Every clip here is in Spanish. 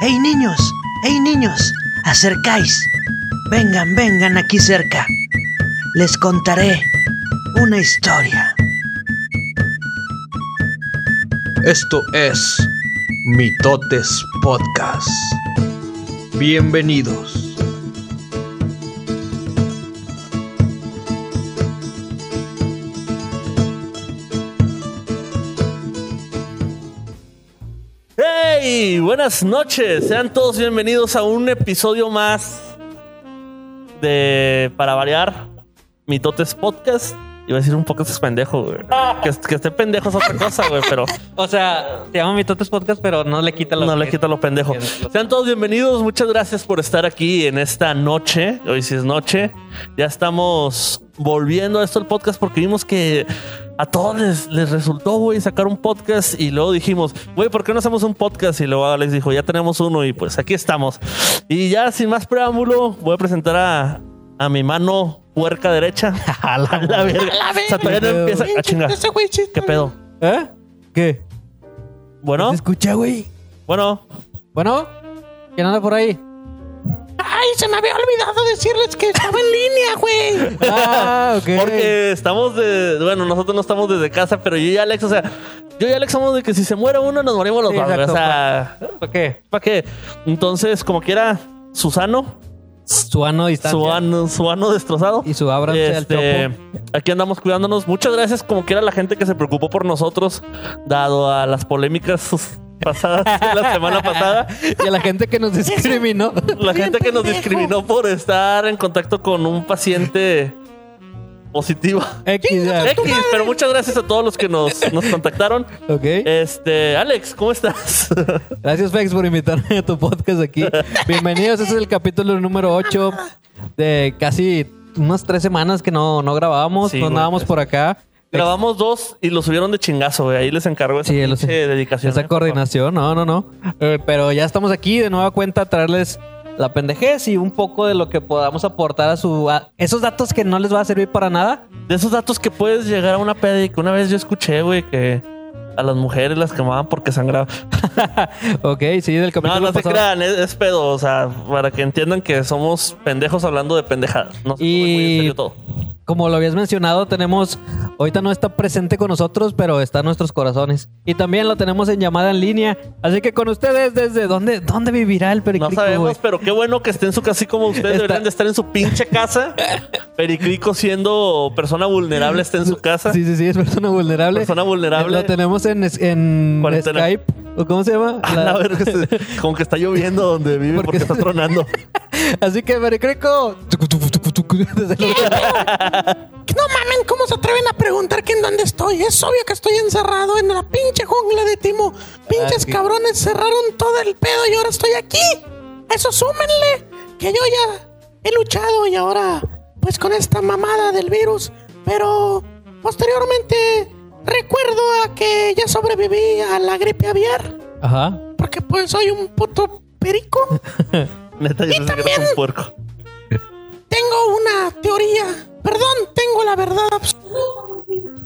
¡Hey niños! ¡Hey niños! ¡Acercáis! Vengan, vengan aquí cerca. Les contaré una historia. Esto es Mitotes Podcast. Bienvenidos. Buenas noches. Sean todos bienvenidos a un episodio más de Para variar Mitotes Podcast. Iba a decir un poco es pendejo, güey. Que, que esté pendejo es otra cosa, güey, pero O sea, se llama Mitotes Podcast, pero no le quita lo no le quita lo pendejo. Sean todos bienvenidos. Muchas gracias por estar aquí en esta noche. Hoy sí es noche. Ya estamos volviendo a esto el podcast porque vimos que a todos les, les resultó, güey, sacar un podcast y luego dijimos, güey, ¿por qué no hacemos un podcast? Y luego Alex dijo, ya tenemos uno y pues aquí estamos. Y ya sin más preámbulo, voy a presentar a, a mi mano puerca derecha. a la, verga. O sea, todavía no empieza a chingar. ¿Qué pedo? ¿Eh? ¿Qué? Bueno, ¿Se escucha, güey? bueno. Bueno, ¿quién anda por ahí? Ay, se me había olvidado decirles que estaba en línea, güey. Ah, ok. Porque estamos de. Bueno, nosotros no estamos desde casa, pero yo y Alex, o sea, yo y Alex somos de que si se muere uno, nos morimos los Sí, dos. O sea, ¿Por qué? ¿para qué? Entonces, como quiera, Susano, Su ano distancia. su ano, su ano destrozado. Y su al Este, aquí andamos cuidándonos. Muchas gracias, como quiera, a la gente que se preocupó por nosotros, dado a las polémicas pasadas de la semana pasada. Y a la gente que nos discriminó. La gente que nos discriminó por estar en contacto con un paciente positivo. X. X, pero muchas gracias a todos los que nos, nos contactaron. Ok. Este, Alex, ¿cómo estás? Gracias, Fex, por invitarme a tu podcast aquí. Bienvenidos. Este es el capítulo número 8 de casi unas tres semanas que no, no grabábamos. Sí, no andábamos por acá. Grabamos dos y los subieron de chingazo, güey. Ahí les encargo esa Sí, lo sé. dedicación. Esa eh, coordinación, no, no, no. Eh, pero ya estamos aquí de nueva cuenta a traerles la pendejez y un poco de lo que podamos aportar a su... a esos datos que no les va a servir para nada. De esos datos que puedes llegar a una peda y que una vez yo escuché, güey, que a las mujeres las quemaban porque sangraban. ok, sí, del capítulo No, no se crean, es, es pedo. O sea, para que entiendan que somos pendejos hablando de pendejadas. No Y- muy en serio todo. Como lo habías mencionado, tenemos... Ahorita no está presente con nosotros, pero está en nuestros corazones. Y también lo tenemos en llamada en línea. Así que con ustedes, ¿desde dónde, dónde vivirá el No pericrico, sabemos, güey? pero qué bueno que esté en su casa, así como ustedes Está- deberían de estar en su pinche casa. Pericrico siendo persona vulnerable está en su casa. Sí, sí, sí, es persona vulnerable. Persona vulnerable. Lo tenemos en, en Cuarentena. Skype. ¿O ¿Cómo se llama? A La- la como que está lloviendo donde vive porque, Porque- está tronando. Así que, Pericrico... desde No mamen, ¿cómo se atreven a preguntar que en dónde estoy? Es obvio que estoy encerrado en la pinche jungla de Timo. Pinches Aquí. cabrones cerraron todo el pedo y ahora estoy aquí. Eso súmenle que yo ya he luchado y ahora, pues con esta mamada del virus. Pero posteriormente recuerdo a que ya sobreviví a la gripe aviar. Ajá. Porque pues soy un puto perico. Neta, yo Y también- un puerco. Tengo una teoría. Perdón, tengo la verdad absoluta.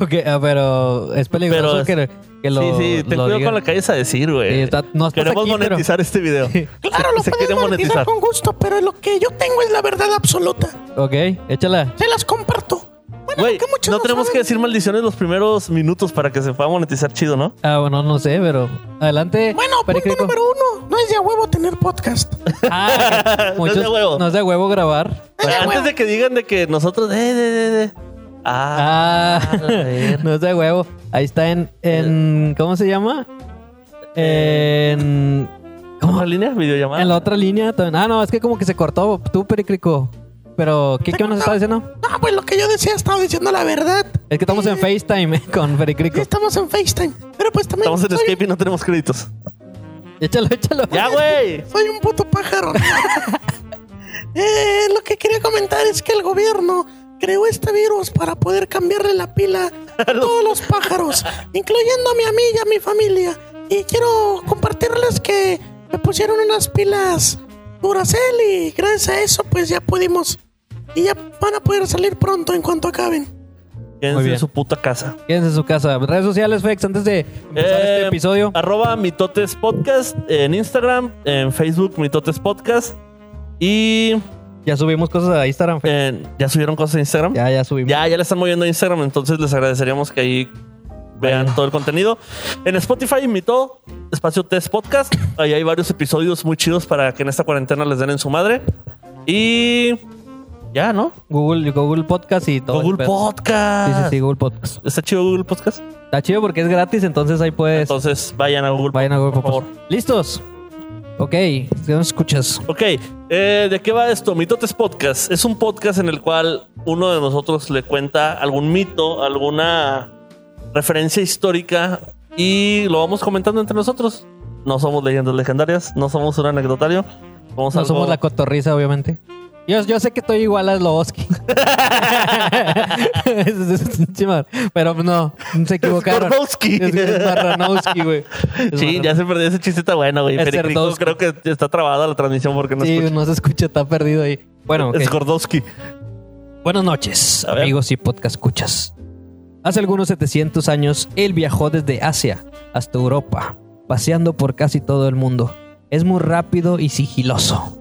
Ok, ah, pero es peligroso Pero es- que, que lo. sí, sí, ten cuidado con lo que vayas a decir, güey. Sí, no Queremos aquí, pero- monetizar este video. Claro, se, lo se puedes quiere monetizar monetizar. con gusto, pero lo que yo tengo es la verdad absoluta. Ok, échala. Se las comparto. Bueno, muchos no tenemos que decir maldiciones los primeros minutos para que se pueda monetizar chido, ¿no? Ah, bueno, no sé, pero. Adelante. Bueno, punto número uno. No es de a huevo tener podcast. Ah, No es de huevo. No es de huevo grabar. De Antes huevo. de que digan de que nosotros. Eh, de, de, de. Ah, Ah, a ver. no es de huevo. Ahí está en. en ¿Cómo se llama? En. ¿Cómo la línea? ¿Videollamada? En la otra línea también. Ah, no, es que como que se cortó. Tú, Pericrico. Pero, ¿qué, qué nos está diciendo? No, pues lo que yo decía, estaba diciendo la verdad. Es que estamos en FaceTime con Pericrico. Estamos en FaceTime. Pero pues también Estamos en soy, Escape y no tenemos créditos. Échalo, échalo. ¡Ya, güey! soy un puto pájaro. Eh, lo que quería comentar es que el gobierno creó este virus para poder cambiarle la pila a todos los pájaros, incluyéndome a mí y a mi familia. Y quiero compartirles que me pusieron unas pilas Duracell y gracias a eso pues ya pudimos y ya van a poder salir pronto en cuanto acaben. Quédense en su puta casa. Quédense en su casa. Redes sociales, Fex, antes de empezar Eh, este episodio. Arroba Mitotes Podcast en Instagram, en Facebook Mitotes Podcast. Y Ya subimos cosas a Instagram, Fex. eh, ya subieron cosas en Instagram. Ya, ya subimos. Ya, ya le están moviendo a Instagram, entonces les agradeceríamos que ahí vean todo el contenido. En Spotify, Mito, Espacio Test Podcast. Ahí hay varios episodios muy chidos para que en esta cuarentena les den en su madre. Y ya, ¿no? Google, Google Podcast y todo. Google. Podcast. Sí, sí, sí, Google Podcast. ¿Está chido Google Podcast? Está chido porque es gratis, entonces ahí puedes. Entonces vayan a Google vayan a Google por favor. ¿Listos? Ok, ¿qué nos escuchas? Ok, eh, ¿de qué va esto? Mitotes Podcast. Es un podcast en el cual uno de nosotros le cuenta algún mito, alguna referencia histórica y lo vamos comentando entre nosotros. No somos leyendas legendarias, no somos un anecdotario. Somos No algo- somos la cotorriza, obviamente. Yo, yo sé que estoy igual a Sloboski. Pero no, se equivocaron. Skornowski. Es, güey. Sí, ya se perdió ese chiste, está bueno, güey. Es creo que está trabada la transmisión porque no Sí, escucha. no se escucha, está perdido ahí. Bueno, ok. Es Gordowski. Buenas noches, amigos y podcast escuchas. Hace algunos 700 años, él viajó desde Asia hasta Europa, paseando por casi todo el mundo. Es muy rápido y sigiloso.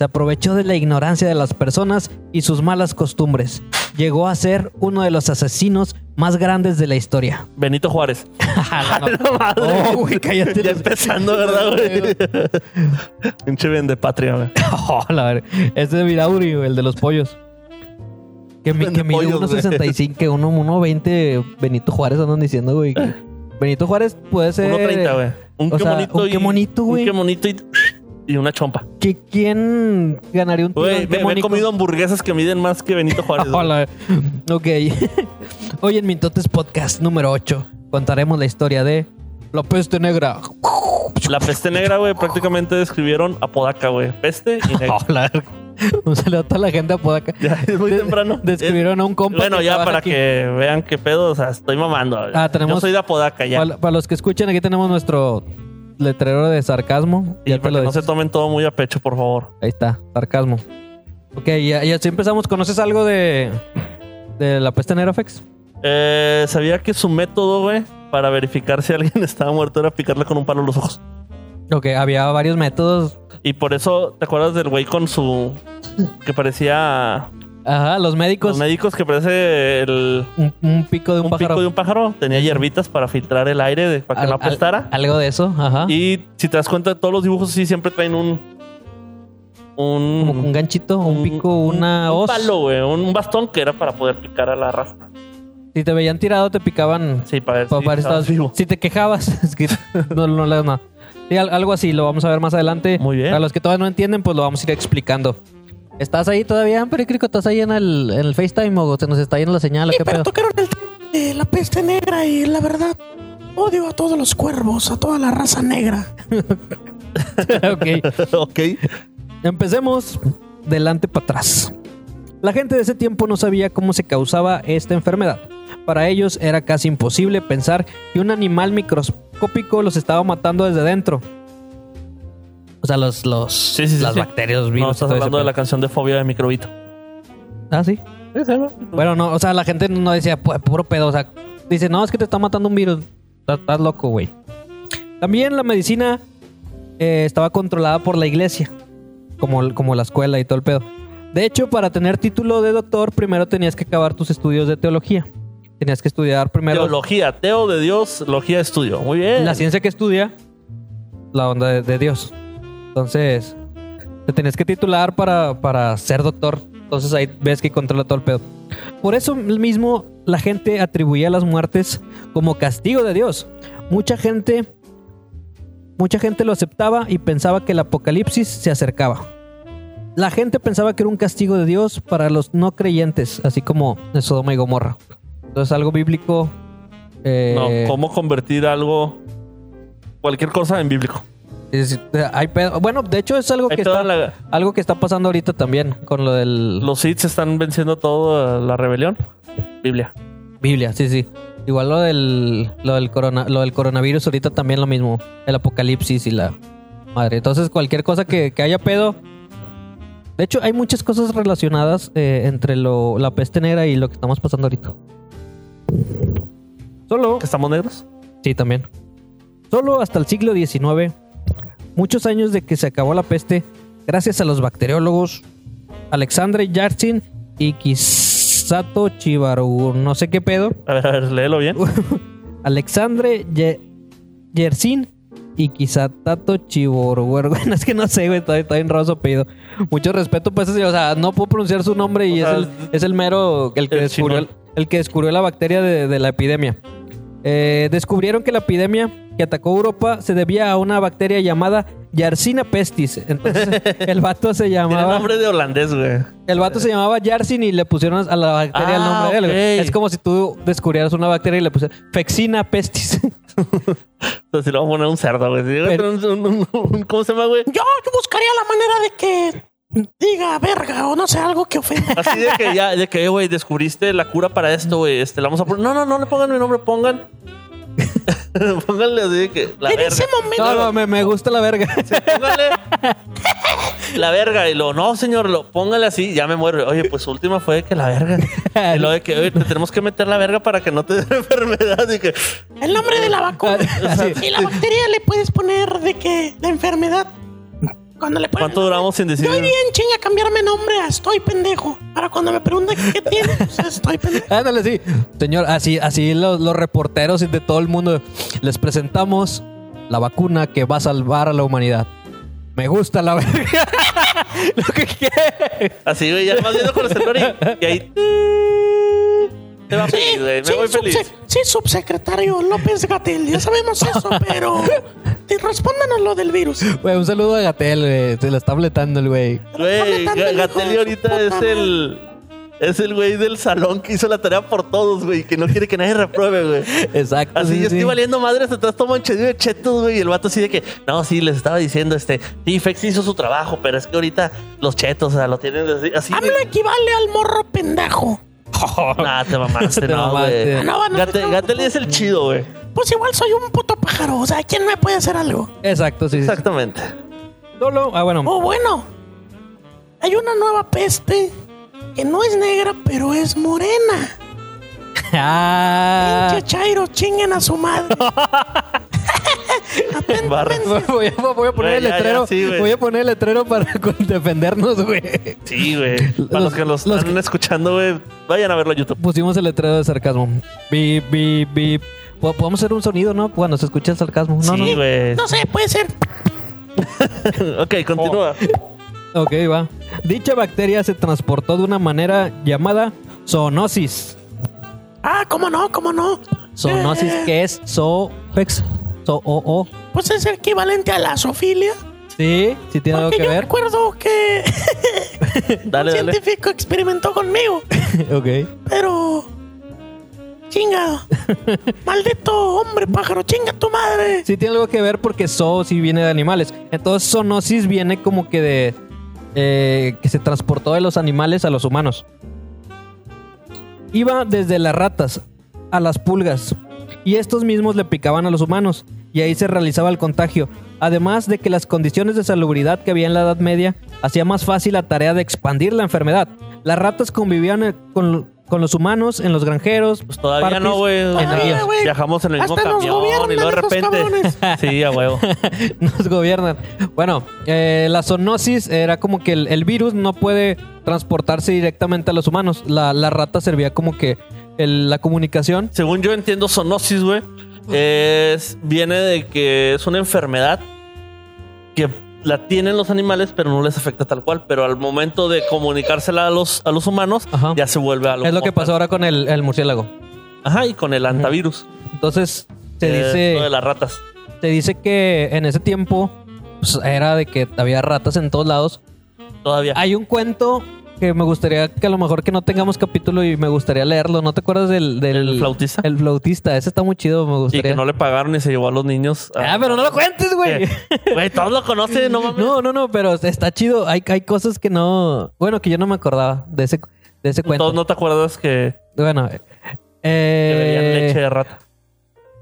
Se aprovechó de la ignorancia de las personas y sus malas costumbres. Llegó a ser uno de los asesinos más grandes de la historia. Benito Juárez. No. Oh, güey, cállate. Ya empezando, ¿verdad, güey? Pinche bien de patria, güey. Oh, la. Es de Virauri, güey, el de los pollos. Que, mi, que mide pollos, güey. 1.65, que uno- 1.20 Benito Juárez andan diciendo, güey. que Benito Juárez puede ser... 1.30, güey. Un o qué sea, bonito un y... qué bonito, güey. Un qué bonito y... Y una chompa. que- ¿Quién ganaría un tiro me, qué he comido hamburguesas que miden más que Benito Juárez. Hola. Ok. Hoy en Mintotes Podcast número 8 contaremos la historia de la peste negra. La peste negra, güey, prácticamente describieron a Podaca, güey. Peste y negra. Hola. Un saludo a toda la gente de Apodaca. Ya, es muy De- temprano. Describieron a un compa. Bueno, que ya para aquí. que vean qué pedo, o sea, estoy mamando. Ah, tenemos- Yo soy de Apodaca ya. Para, para los que escuchan, aquí tenemos nuestro letrero de sarcasmo. Y Ya para que no se tomen todo muy a pecho, por favor. Ahí está, sarcasmo. Ok, ya, ya así empezamos. ¿Conoces algo de, de la peste negra, Fex? Eh, sabía que su método, güey, para verificar si alguien estaba muerto era picarle con un palo los ojos. Ok, había varios métodos. Y por eso, ¿te acuerdas del güey con su... que parecía... Ajá, los médicos. Los médicos que parece el... un, un pico de un, Un pájaro. pico de un pájaro. Tenía hierbitas para filtrar el aire de, para que no al- apestara. algo de eso, ajá. Y si te das cuenta, todos los dibujos sí siempre traen un. Un. Como un ganchito, un pico, una un hoz. palo, güey. Un bastón que era para poder picar a la raza. Si te veían tirado, te picaban. Sí, para ver para estabas vivo. Si te quejabas, es que no, no le das nada. Sí, al- algo así, lo vamos a ver más adelante. Muy bien. Para los que todavía no entienden, pues lo vamos a ir explicando. ¿Estás ahí todavía, Pericrico? ¿Estás ahí en el, en el FaceTime o se nos está yendo la señal? Sí, ¿Qué pero pedo? tocaron el tema de la peste negra y la verdad, odio a todos los cuervos, a toda la raza negra. ok. ok. Empecemos delante para atrás. La gente de ese tiempo no sabía cómo se causaba esta enfermedad. Para ellos era casi imposible pensar que un animal microscópico los estaba matando desde dentro. O sea, los, los Sí, sí, sí, las sí. bacterias, los No, virus. y estás hablando de la canción de Fobia de Microbito. Ah, sí. Bueno, no, o sea, la gente no decía "Pu- puro pedo. O sea, dice, no, es que te está matando un virus. Estás, estás loco, güey. También la medicina eh, estaba controlada por la iglesia, como, como la escuela y todo el pedo. De hecho, para tener título de doctor, primero tenías que acabar tus estudios de teología. Tenías que estudiar primero Teología, Teo de Dios, Logía Estudio. Muy bien. la ciencia que estudia, la onda de, de Dios. Entonces, te tenías que titular para, para ser doctor. Entonces ahí ves que controla todo el pedo. Por eso mismo la gente atribuía las muertes como castigo de Dios. Mucha gente, mucha gente lo aceptaba y pensaba que el apocalipsis se acercaba. La gente pensaba que era un castigo de Dios para los no creyentes, así como Sodoma y Gomorra. Entonces algo bíblico. eh, No, ¿cómo convertir algo, cualquier cosa en bíblico? Es- hay pedo- Bueno, de hecho es algo Hay que está, la- algo que está pasando ahorita también con lo del los Sith están venciendo toda la rebelión. Biblia. Biblia, sí, sí. Igual lo del lo del corona, lo del coronavirus ahorita también lo mismo, el apocalipsis y la madre. Entonces cualquier cosa que, que haya pedo. De hecho hay muchas cosas relacionadas eh, entre lo, la peste negra y lo que estamos pasando ahorita. Solo ¿Que estamos negros? Sí, también. Solo hasta el siglo XIX, muchos años de que se acabó la peste, gracias a los bacteriólogos Alexandre Yartsin y Kisato Chibaru, no sé qué pedo, A ver, a ver, léelo bien. Alexandre Ye- Yersin y Kisatato Chiboru. Bueno, es que no sé, güey, está, está bien raro su apellido. Mucho respeto, pues, o sea, no puedo pronunciar su nombre y O es, sea, el, es el mero, el que, el descubrió, el que descubrió la bacteria de, de la epidemia. Eh, descubrieron que la epidemia que atacó Europa se debía a una bacteria llamada Yersinia pestis. Entonces, el vato se Tiene llamaba... nombre de holandés, güey. El vato se llamaba Yarsin y le pusieron a la bacteria el Ah, nombre de él. güey. ok. Es como si tú descubrieras una bacteria y le pusieras Fexina pestis. Entonces, si le vamos a poner un cerdo, güey. Si llega a Pero- tener un- un- un- ¿Cómo se llama, güey? Yo, yo buscaría la manera de que diga verga o no sé, algo que ofenda. Así de que ya, de que, güey, descubriste la cura para esto, güey. Este, la vamos a poner. No, no, no le pongan mi nombre, pongan. Pónganle así de que la en verga. ese momento, No, no, me, me gusta la verga. Póngale la verga. Y lo, no, señor, lo, póngale así, ya me muero. Oye, pues su última fue que la verga. Y lo de que, oye, te tenemos que meter la verga para que no te dé enfermedad. Y que, el nombre de la vacuna. Así. Y la bacteria le puedes poner de que la enfermedad. Cuando le pones. ¿cuánto duramos sin decir? Yo bien chinga cambiarme nombre a estoy pendejo. Para cuando me pregunten qué tiene, pues estoy pendejo. Ándale, sí. Señor, así, así los, los reporteros y de todo el mundo les presentamos la vacuna que va a salvar a la humanidad. Me gusta la verga. Lo que quiere. Así, güey, ya vas viendo con el celular y, y ahí. Te va feliz, güey. Me sí, voy feliz. sí, subsecretario López Gatel, ya sabemos eso, pero respóndanos lo del virus. Güey, un saludo a Gatel, güey. Se la está fletando el güey. Güey, tanto el Ga- hijo de Gatelli su ahorita es el. Es el güey del salón que hizo la tarea por todos, güey. Que no quiere que nadie repruebe, güey. Exacto. Así, sí, yo estoy sí. valiendo madres detrás, todo manchadillo de chetos, güey. Y el vato así de que, no, sí, les estaba diciendo, este, sí, Fex hizo su trabajo, pero es que ahorita los chetos, o sea, lo tienen así. así AMLO equivale al morro pendejo. Nah, te mamaste, Te no, mamaste. güey. Ah, no, bueno, Gate- no, Gatelli es el chido, güey. Pues igual soy un puto pájaro, o sea, ¿quién me puede hacer algo? Exacto, sí. sí. Exactamente. Solo, ah, bueno. Oh, bueno, hay una nueva peste que no es negra, pero es morena. Ah. Pinche Chairo, chinguen a su madre. Voy a, voy a poner Güey, el ya, ya, letrero. sí, voy a poner el letrero para defendernos, güey. Sí, güey. Para los, Los- que los, los están escuchando, güey, vayan a verlo a YouTube. Pusimos el letrero de sarcasmo. Bip, bip, bip. Po- Podemos hacer un sonido, ¿no? Cuando se escucha el sarcasmo. No, sí, güey. No sé, puede ser. ok, continúa. no. Ok, va. Dicha bacteria se transportó de una manera llamada zoonosis. Ah, ¿cómo no? ¿Cómo no? Zoonosis, Eh, que es zoofex. Zo o o. Pues es equivalente a la zoofilia. Sí, sí tiene algo Porque que yo ver. recuerdo que Dale, un dale. científico experimentó conmigo, ok. pero... Chingado. Maldito hombre pájaro, chinga tu madre. Sí tiene algo que ver porque zoo sí viene de animales. Entonces zoonosis viene como que de... eh, que se transportó de los animales a los humanos. Iba desde las ratas a las pulgas. Y estos mismos le picaban a los humanos. Y ahí se realizaba el contagio. Además de que las condiciones de salubridad que había en la Edad Media hacía más fácil la tarea de expandir la enfermedad. Las ratas convivían eh, con, con los humanos en los granjeros. Pues todavía parties, no, güey. Todavía. Viajamos en el mismo Hasta nos camión y luego de repente. Sí, a huevo. nos gobiernan. Bueno, eh, la zoonosis era como que el, el virus no puede transportarse directamente a los humanos. La, la rata servía como que el- la comunicación. Según yo entiendo, zoonosis, güey, es, viene de que es una enfermedad que la tienen los animales, pero no les afecta tal cual. Pero al momento de comunicársela a los, a los humanos, Ajá. ya se vuelve algo. Es lo que pasó ahora con el, el murciélago. Ajá, y con el antivirus. Entonces, se Eh, dice, lo de las ratas. se dice que en ese tiempo pues, era de que había ratas en todos lados. Todavía. Hay un cuento que me gustaría que a lo mejor que no tengamos capítulo y me gustaría leerlo. ¿No te acuerdas del, del ¿El flautista? El flautista. Ese está muy chido, me y gustaría. que no le pagaron y se llevó a los niños. a- Ah, pero no lo cuentes, güey. ¿Qué? Güey, todos lo conocen, no mames. No, no, no, pero está chido. Hay, hay cosas que no. Bueno, que yo no me acordaba de ese, de ese cuento. Todos no te acuerdas que, Bueno, que eh, leche de rata.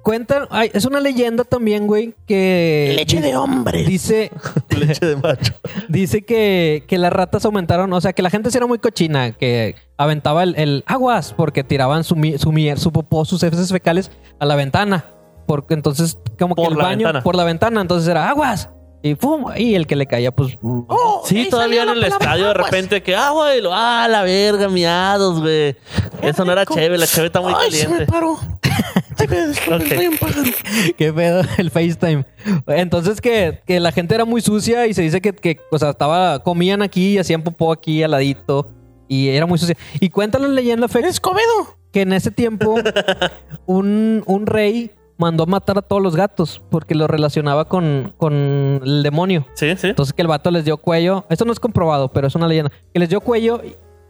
Cuentan. ay, es una leyenda también, güey, que Leche de hombres. dice, leche de macho. dice que, que las ratas aumentaron. O sea, que la gente sí era muy cochina, que aventaba el, el aguas porque tiraban su, mi- su, su popó, sus heces fecales a la ventana. Porque entonces, como que Por el la baño ventana. por la ventana, entonces era aguas. Y pum, y el que le caía, pues. Oh, Sí, todavía en el estadio de repente que, ah, güey, lo- ah, la verga, miados, güey. Eso no era chévere, la chévere está muy Ay, se me caliente. paró. Qué pedo el FaceTime. Entonces que, que la gente era muy sucia y se dice que, que o sea, estaba, comían aquí y hacían popó aquí al ladito. Y era muy sucia. Y cuenta la leyenda, Escobedo. que en ese tiempo un, un rey mandó a matar a todos los gatos porque lo relacionaba con, con el demonio. Sí, sí. Entonces que el vato les dio cuello. Esto no es comprobado, pero es una leyenda. Que les dio cuello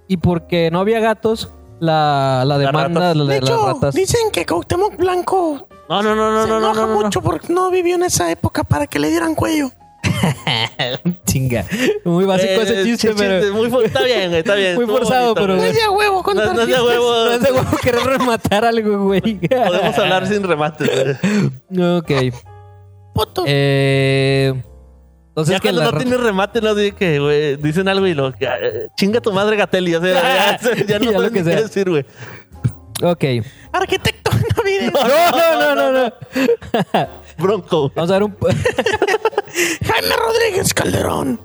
y porque no había gatos, la, la demanda ratas. de, De las hecho, ratas. dicen que Cuauhtémoc Blanco No, no, no, no, se no, no, enoja no, no. mucho porque no vivió en esa época para que le dieran cuello. Chinga. Muy básico Eh, ese chiste, pero. muy está bien, güey, está bien. Muy forzado, bonito, pero- No es de a huevo No, no es de huevo. No es de huevo querer rematar algo, güey. Podemos hablar sin remate. güey. ok. Puto. Eh, entonces Ya que cuando no tiene remate, no dice que, güey, dicen algo y lo que eh, chinga tu madre Gatelli. O sea, ya, ya no lo que ni sea. qué decir, güey. Ok. Arquitecto navideño. No, no, no, no, no. Bronco. Vamos a ver un. Jaime Rodríguez Calderón.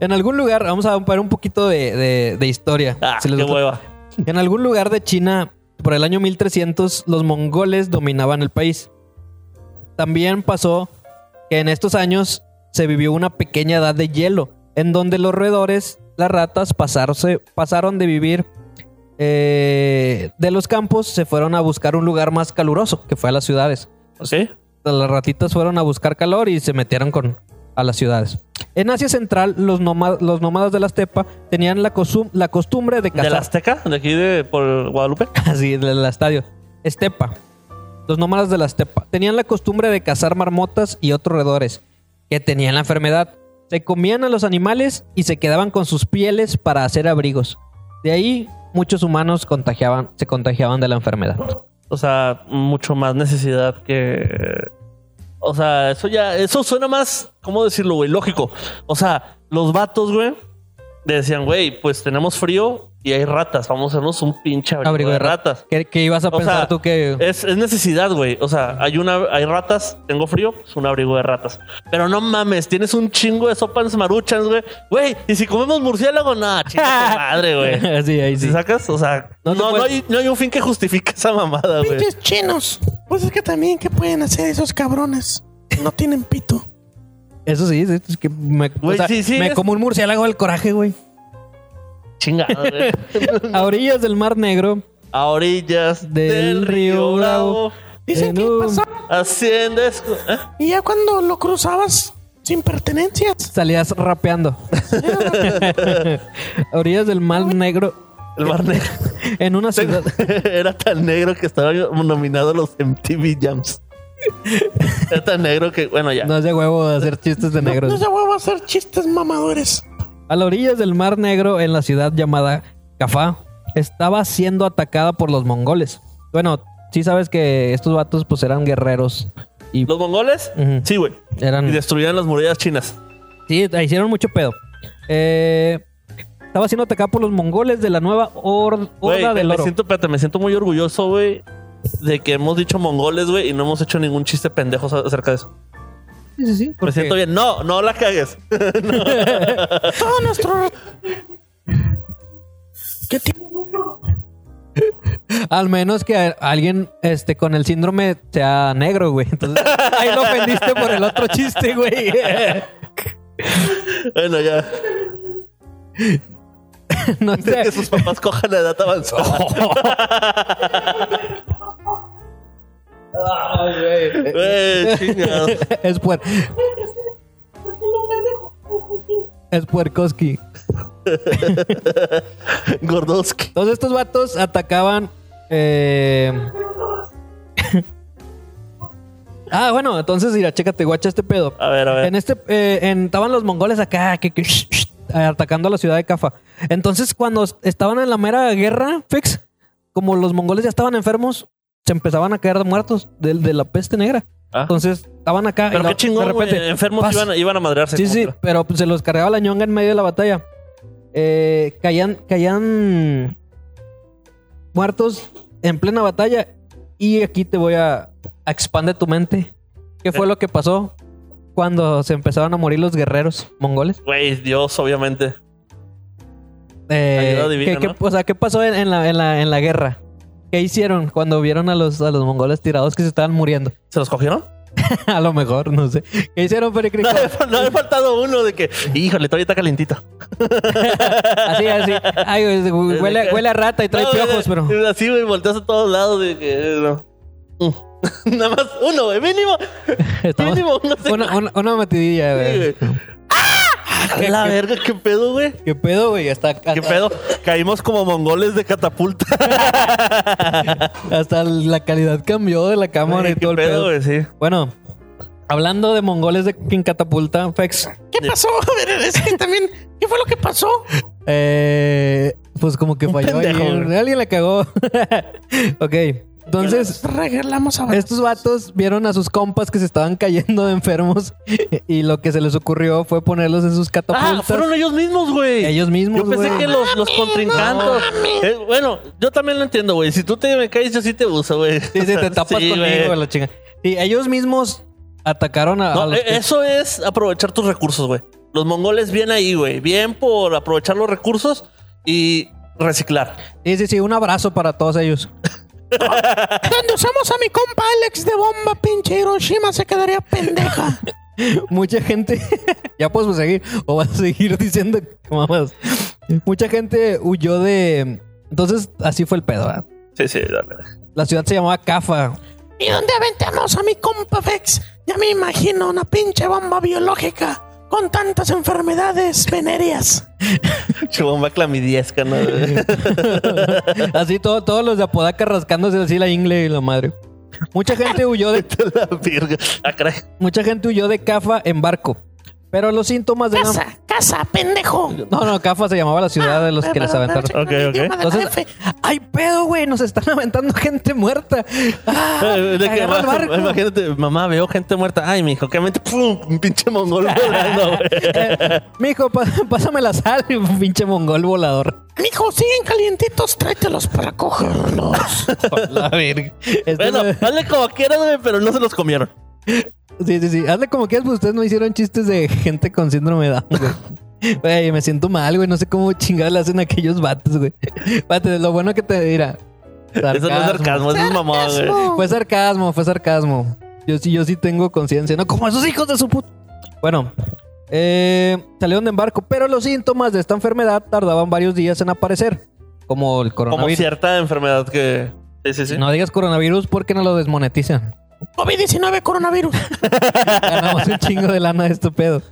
En algún lugar, vamos a ver un poquito de, de- de historia. Ah, si les qué gusta. hueva. En algún lugar de China, por el año 1300, los mongoles dominaban el país. También pasó que en estos años se vivió una pequeña edad de hielo, en donde los roedores, las ratas, pasarse- pasaron de vivir eh, de los campos, se fueron a buscar un lugar más caluroso, que fue a las ciudades. ¿Ok? Las ratitas fueron a buscar calor y se metieron con, a las ciudades. En Asia Central, los, nóma- los nómadas de la estepa tenían la, la costumbre de ¿De cazar. la Azteca? ¿De aquí de por Guadalupe? Así, del estadio. Estepa. Los nómadas de la estepa. Tenían la costumbre de cazar marmotas y otros roedores que tenían la enfermedad. Se comían a los animales y se quedaban con sus pieles para hacer abrigos. De ahí, muchos humanos contagiaban, se contagiaban de la enfermedad. O sea, mucho más necesidad que. O sea, eso ya. Eso suena más. ¿Cómo decirlo, güey? Lógico. O sea, los vatos, güey, decían, güey, pues tenemos frío y hay ratas. Vamos a hacernos un pinche abrigo, Abrigo de de ra- ratas. ¿Qué, qué ibas a O pensar sea, tú que.? Es, es necesidad, güey. O sea, hay una, hay ratas, tengo frío, es un abrigo de ratas. Pero no mames, tienes un chingo de sopas maruchans, güey. Güey, y si comemos murciélago, no, chinga tu madre, güey. sí, ahí sí. ¿Sí sacas? O sea, No no, te no, hay, no hay un fin que justifique esa mamada, güey. Pinches chinos. Pues es que también, ¿qué pueden hacer esos cabrones? No tienen pito. Eso sí, sí, es que me, Güey, o sea, sí, sí, me es- como un murciélago del coraje, güey. Chingada, güey. A orillas del Mar Negro, A orillas Del del, río Bravo. Dicen En que un- pasaba ¿eh? y ya cuando lo cruzabas sin pertenencias. salías rapeando. A orillas del Mar Negro, El mar negro. en una ciudad. Era tan negro que estaban nominados los MTV Jams. Era tan negro que, bueno, ya. No es de huevo hacer chistes de No negros. se huevo a hacer chistes mamadores. A las orillas del Mar Negro, en la ciudad llamada Cafá, estaba siendo atacada por los mongoles. Bueno, sí sabes que estos vatos pues eran guerreros y ¿Los mongoles? Sí, güey. Y eran... destruían las murallas chinas. Sí, hicieron mucho pedo. Eh, estaba siendo atacada por los mongoles de la nueva Horda me, del me Oro. siento, espérate, me siento muy orgulloso, güey, de que hemos dicho mongoles, güey, y no hemos hecho ningún chiste pendejo acerca de eso. Sí, sí, sí, Me porque- siento bien. No, no la cagues. Todo nuestro. ¿Qué? Al menos que alguien este, con el síndrome sea negro, güey. Entonces, ahí lo ofendiste por el otro chiste, güey. bueno, ya. No Que sé. sus papás cojan la edad avanzada. Güey, chingado. Es puer... Es puercoski. Gordowski. Todos estos vatos atacaban. eh, ah, bueno, entonces, mira, chécate, guacha este pedo. A ver, a ver. En este, eh, en- estaban los mongoles acá, que, que- atacando a la ciudad de Cafa. Entonces, cuando estaban en la mera guerra, fix, como los mongoles ya estaban enfermos, se empezaban a caer muertos de, de la peste negra. Ah. Entonces, estaban acá. y Pero la- qué chingón, de repente, güey, enfermos iban, iban a madrearse. Sí, sí, pero pues, se los cargaba la ñonga en medio de la batalla. Eh, caían, caían muertos en plena batalla. Y aquí te voy a, a expandir tu mente. ¿Qué fue lo que pasó cuando se empezaron a morir los guerreros mongoles? Güey, Dios, obviamente. Eh, divina, ¿qué, qué- ¿no? o sea, ¿qué pasó en, en la, en, la, en la guerra? ¿Qué hicieron cuando vieron a los, a los mongoles tirados que se estaban muriendo? ¿Se los cogieron? a lo mejor, no sé. ¿Qué hicieron, Pericrico? No, le- no faltado uno de que, híjole, todavía está calentito. así, así. Ay, güey, huele, huele a rata y trae No, piojos, güey, pero... Así, güey, volteas a todos lados de que. no. Mm. Nada más uno, güey, mínimo. Estamos- Mínimo, no sé. una, una, una matidilla, Sí, güey. La verga, qué pedo, güey. ¿Qué pedo, güey? Hasta, ¿Qué pedo? Caímos como mongoles de catapulta. hasta la calidad cambió de la cámara Güey, y qué todo el pedo, pedo. güey, sí. Bueno, hablando de mongoles de en catapulta, Fex, ¿Qué pasó? A ver, es que también, ¿qué fue lo que pasó? eh, pues como que falló pendejo, güey. Alguien le cagó. ok, entonces Regalamos estos vatos vieron a sus compas que se estaban cayendo de enfermos y lo que se les ocurrió fue ponerlos en sus Ah, catapultas. fueron ellos mismos, güey. Ellos mismos, Yo pensé güey. que los, los contrincantes. Eh, bueno, yo también lo entiendo, güey. Si tú te me caes, yo sí te uso, güey. Sí, sí, te tapas Sí, conmigo, güey. la chinga. Sí, ellos mismos atacaron a, a No, los eh, eso es aprovechar tus recursos, güey. Los mongoles bien ahí, güey. Bien por aprovechar los recursos y reciclar. Sí, sí, sí, un abrazo para todos ellos. Donde usamos a mi compa Alex de bomba, pinche Hiroshima se quedaría pendeja. Mucha gente, ya puedes seguir, o vas a seguir diciendo que mamas. Mucha gente huyó de. Entonces, así fue el pedo. ¿verdad? Sí, sí, dale. La ciudad se llamaba Cafa. ¿Y dónde aventamos a mi compa Fex? Ya me imagino una pinche bomba biológica con tantas enfermedades venéreas. Chubomba clamidiesca, ¿no? Así todo, todos los de Apodaca rascándose así la ingle y la madre. Mucha gente huyó de, la virga. Ah, mucha gente huyó de Cafa en barco. Pero los síntomas de la. Casa, casa, pendejo. No, no, Cafa se llamaba la ciudad de los que les aventaron. Ok, ok. Entonces, ay, pedo, güey, nos están aventando gente muerta. Ah, Eh, de barco. imagínate, mamá, veo gente muerta. Ay, mijo, que mente, pum, un pinche mongol volando, güey. Eh, Mijo, pásame la sal, un pinche mongol volador. Mijo, siguen calientitos, tráetelos para cogerlos. La verga. Este Bueno, no- hazle como quieras, güey, pero no se los comieron. Sí, sí, sí. Hazle como quieras, pues ustedes no hicieron chistes de gente con síndrome de Down, güey. Güey, me siento mal, güey. No sé cómo chingados le hacen a aquellos vatos, güey. Espérate, lo bueno que te dirá. Eso no es sarcasmo, eso es mamá, güey. Sarcasmo. Fue sarcasmo, fue sarcasmo. Yo sí, yo sí tengo conciencia. No, como esos hijos de su puta. Bueno, eh, salieron de embarco, pero los síntomas de esta enfermedad tardaban varios días en aparecer. Como el Como coronavirus. cierta enfermedad que. Sí, sí, sí. No digas coronavirus porque no lo desmonetizan. COVID-19 coronavirus. Ganamos un chingo de lana de este pedo.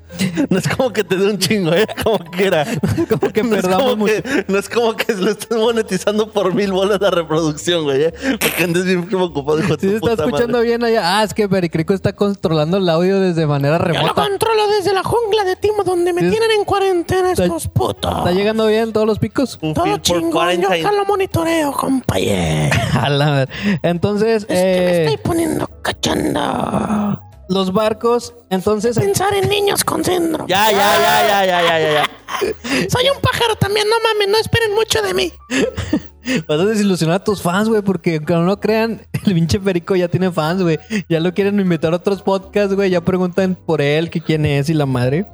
No es como que te dé un chingo, ¿eh? Como quiera. Como que no, es perdamos como mucho. que, no es como que lo estés monetizando por mil bolas la reproducción, güey. ¿eh? Porque andes bien preocupado, Si se está puta escuchando madre. bien allá. Ah, es que Pericrico está controlando el audio desde manera Yo lo remota. controlo desde la jungla de Timo, donde me Sí. tienen en cuarentena estos putos. ¿Está llegando bien todos los picos? Un Todo chingón, yo acá lo monitoreo, compa. yeah. A la ver- Entonces, Es que me eh, estoy poniendo cachando. los barcos, entonces Pensar en niños con síndrome. Ya, ya, ya, ya, ya, ya, ya, ya. Soy un pájaro también, no mames, no esperen mucho de mí. vas a desilusionar a tus fans, güey, porque aunque no lo crean, el pinche Perico ya tiene fans, güey. Ya lo quieren invitar a otros podcasts, güey. Ya preguntan por él, que quién es y la madre.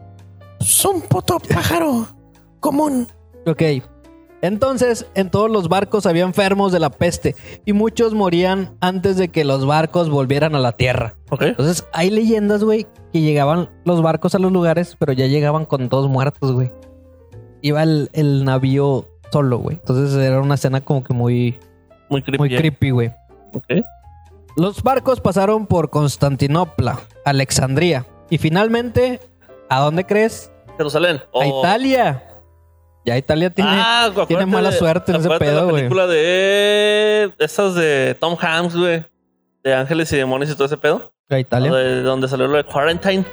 Es un puto pájaro común. Ok. Entonces, en todos los barcos había enfermos de la peste y muchos morían antes de que los barcos volvieran a la tierra. Ok. Entonces, hay leyendas, güey, que llegaban los barcos a los lugares, pero ya llegaban con todos muertos, güey. Iba el, el navío solo, güey. Entonces, era una escena como que muy, Muy creepy. muy ¿eh? creepy, güey. Ok. Los barcos pasaron por Constantinopla, Alexandría y finalmente, ¿a dónde crees? Jerusalén. A O- Italia. Ya Italia tiene... Ah, tiene mala de- suerte en ese de pedo, la güey. película de esas de Tom Hanks, güey. De ángeles y demonios y todo ese pedo. a Italia. De donde salió lo de Quarantine.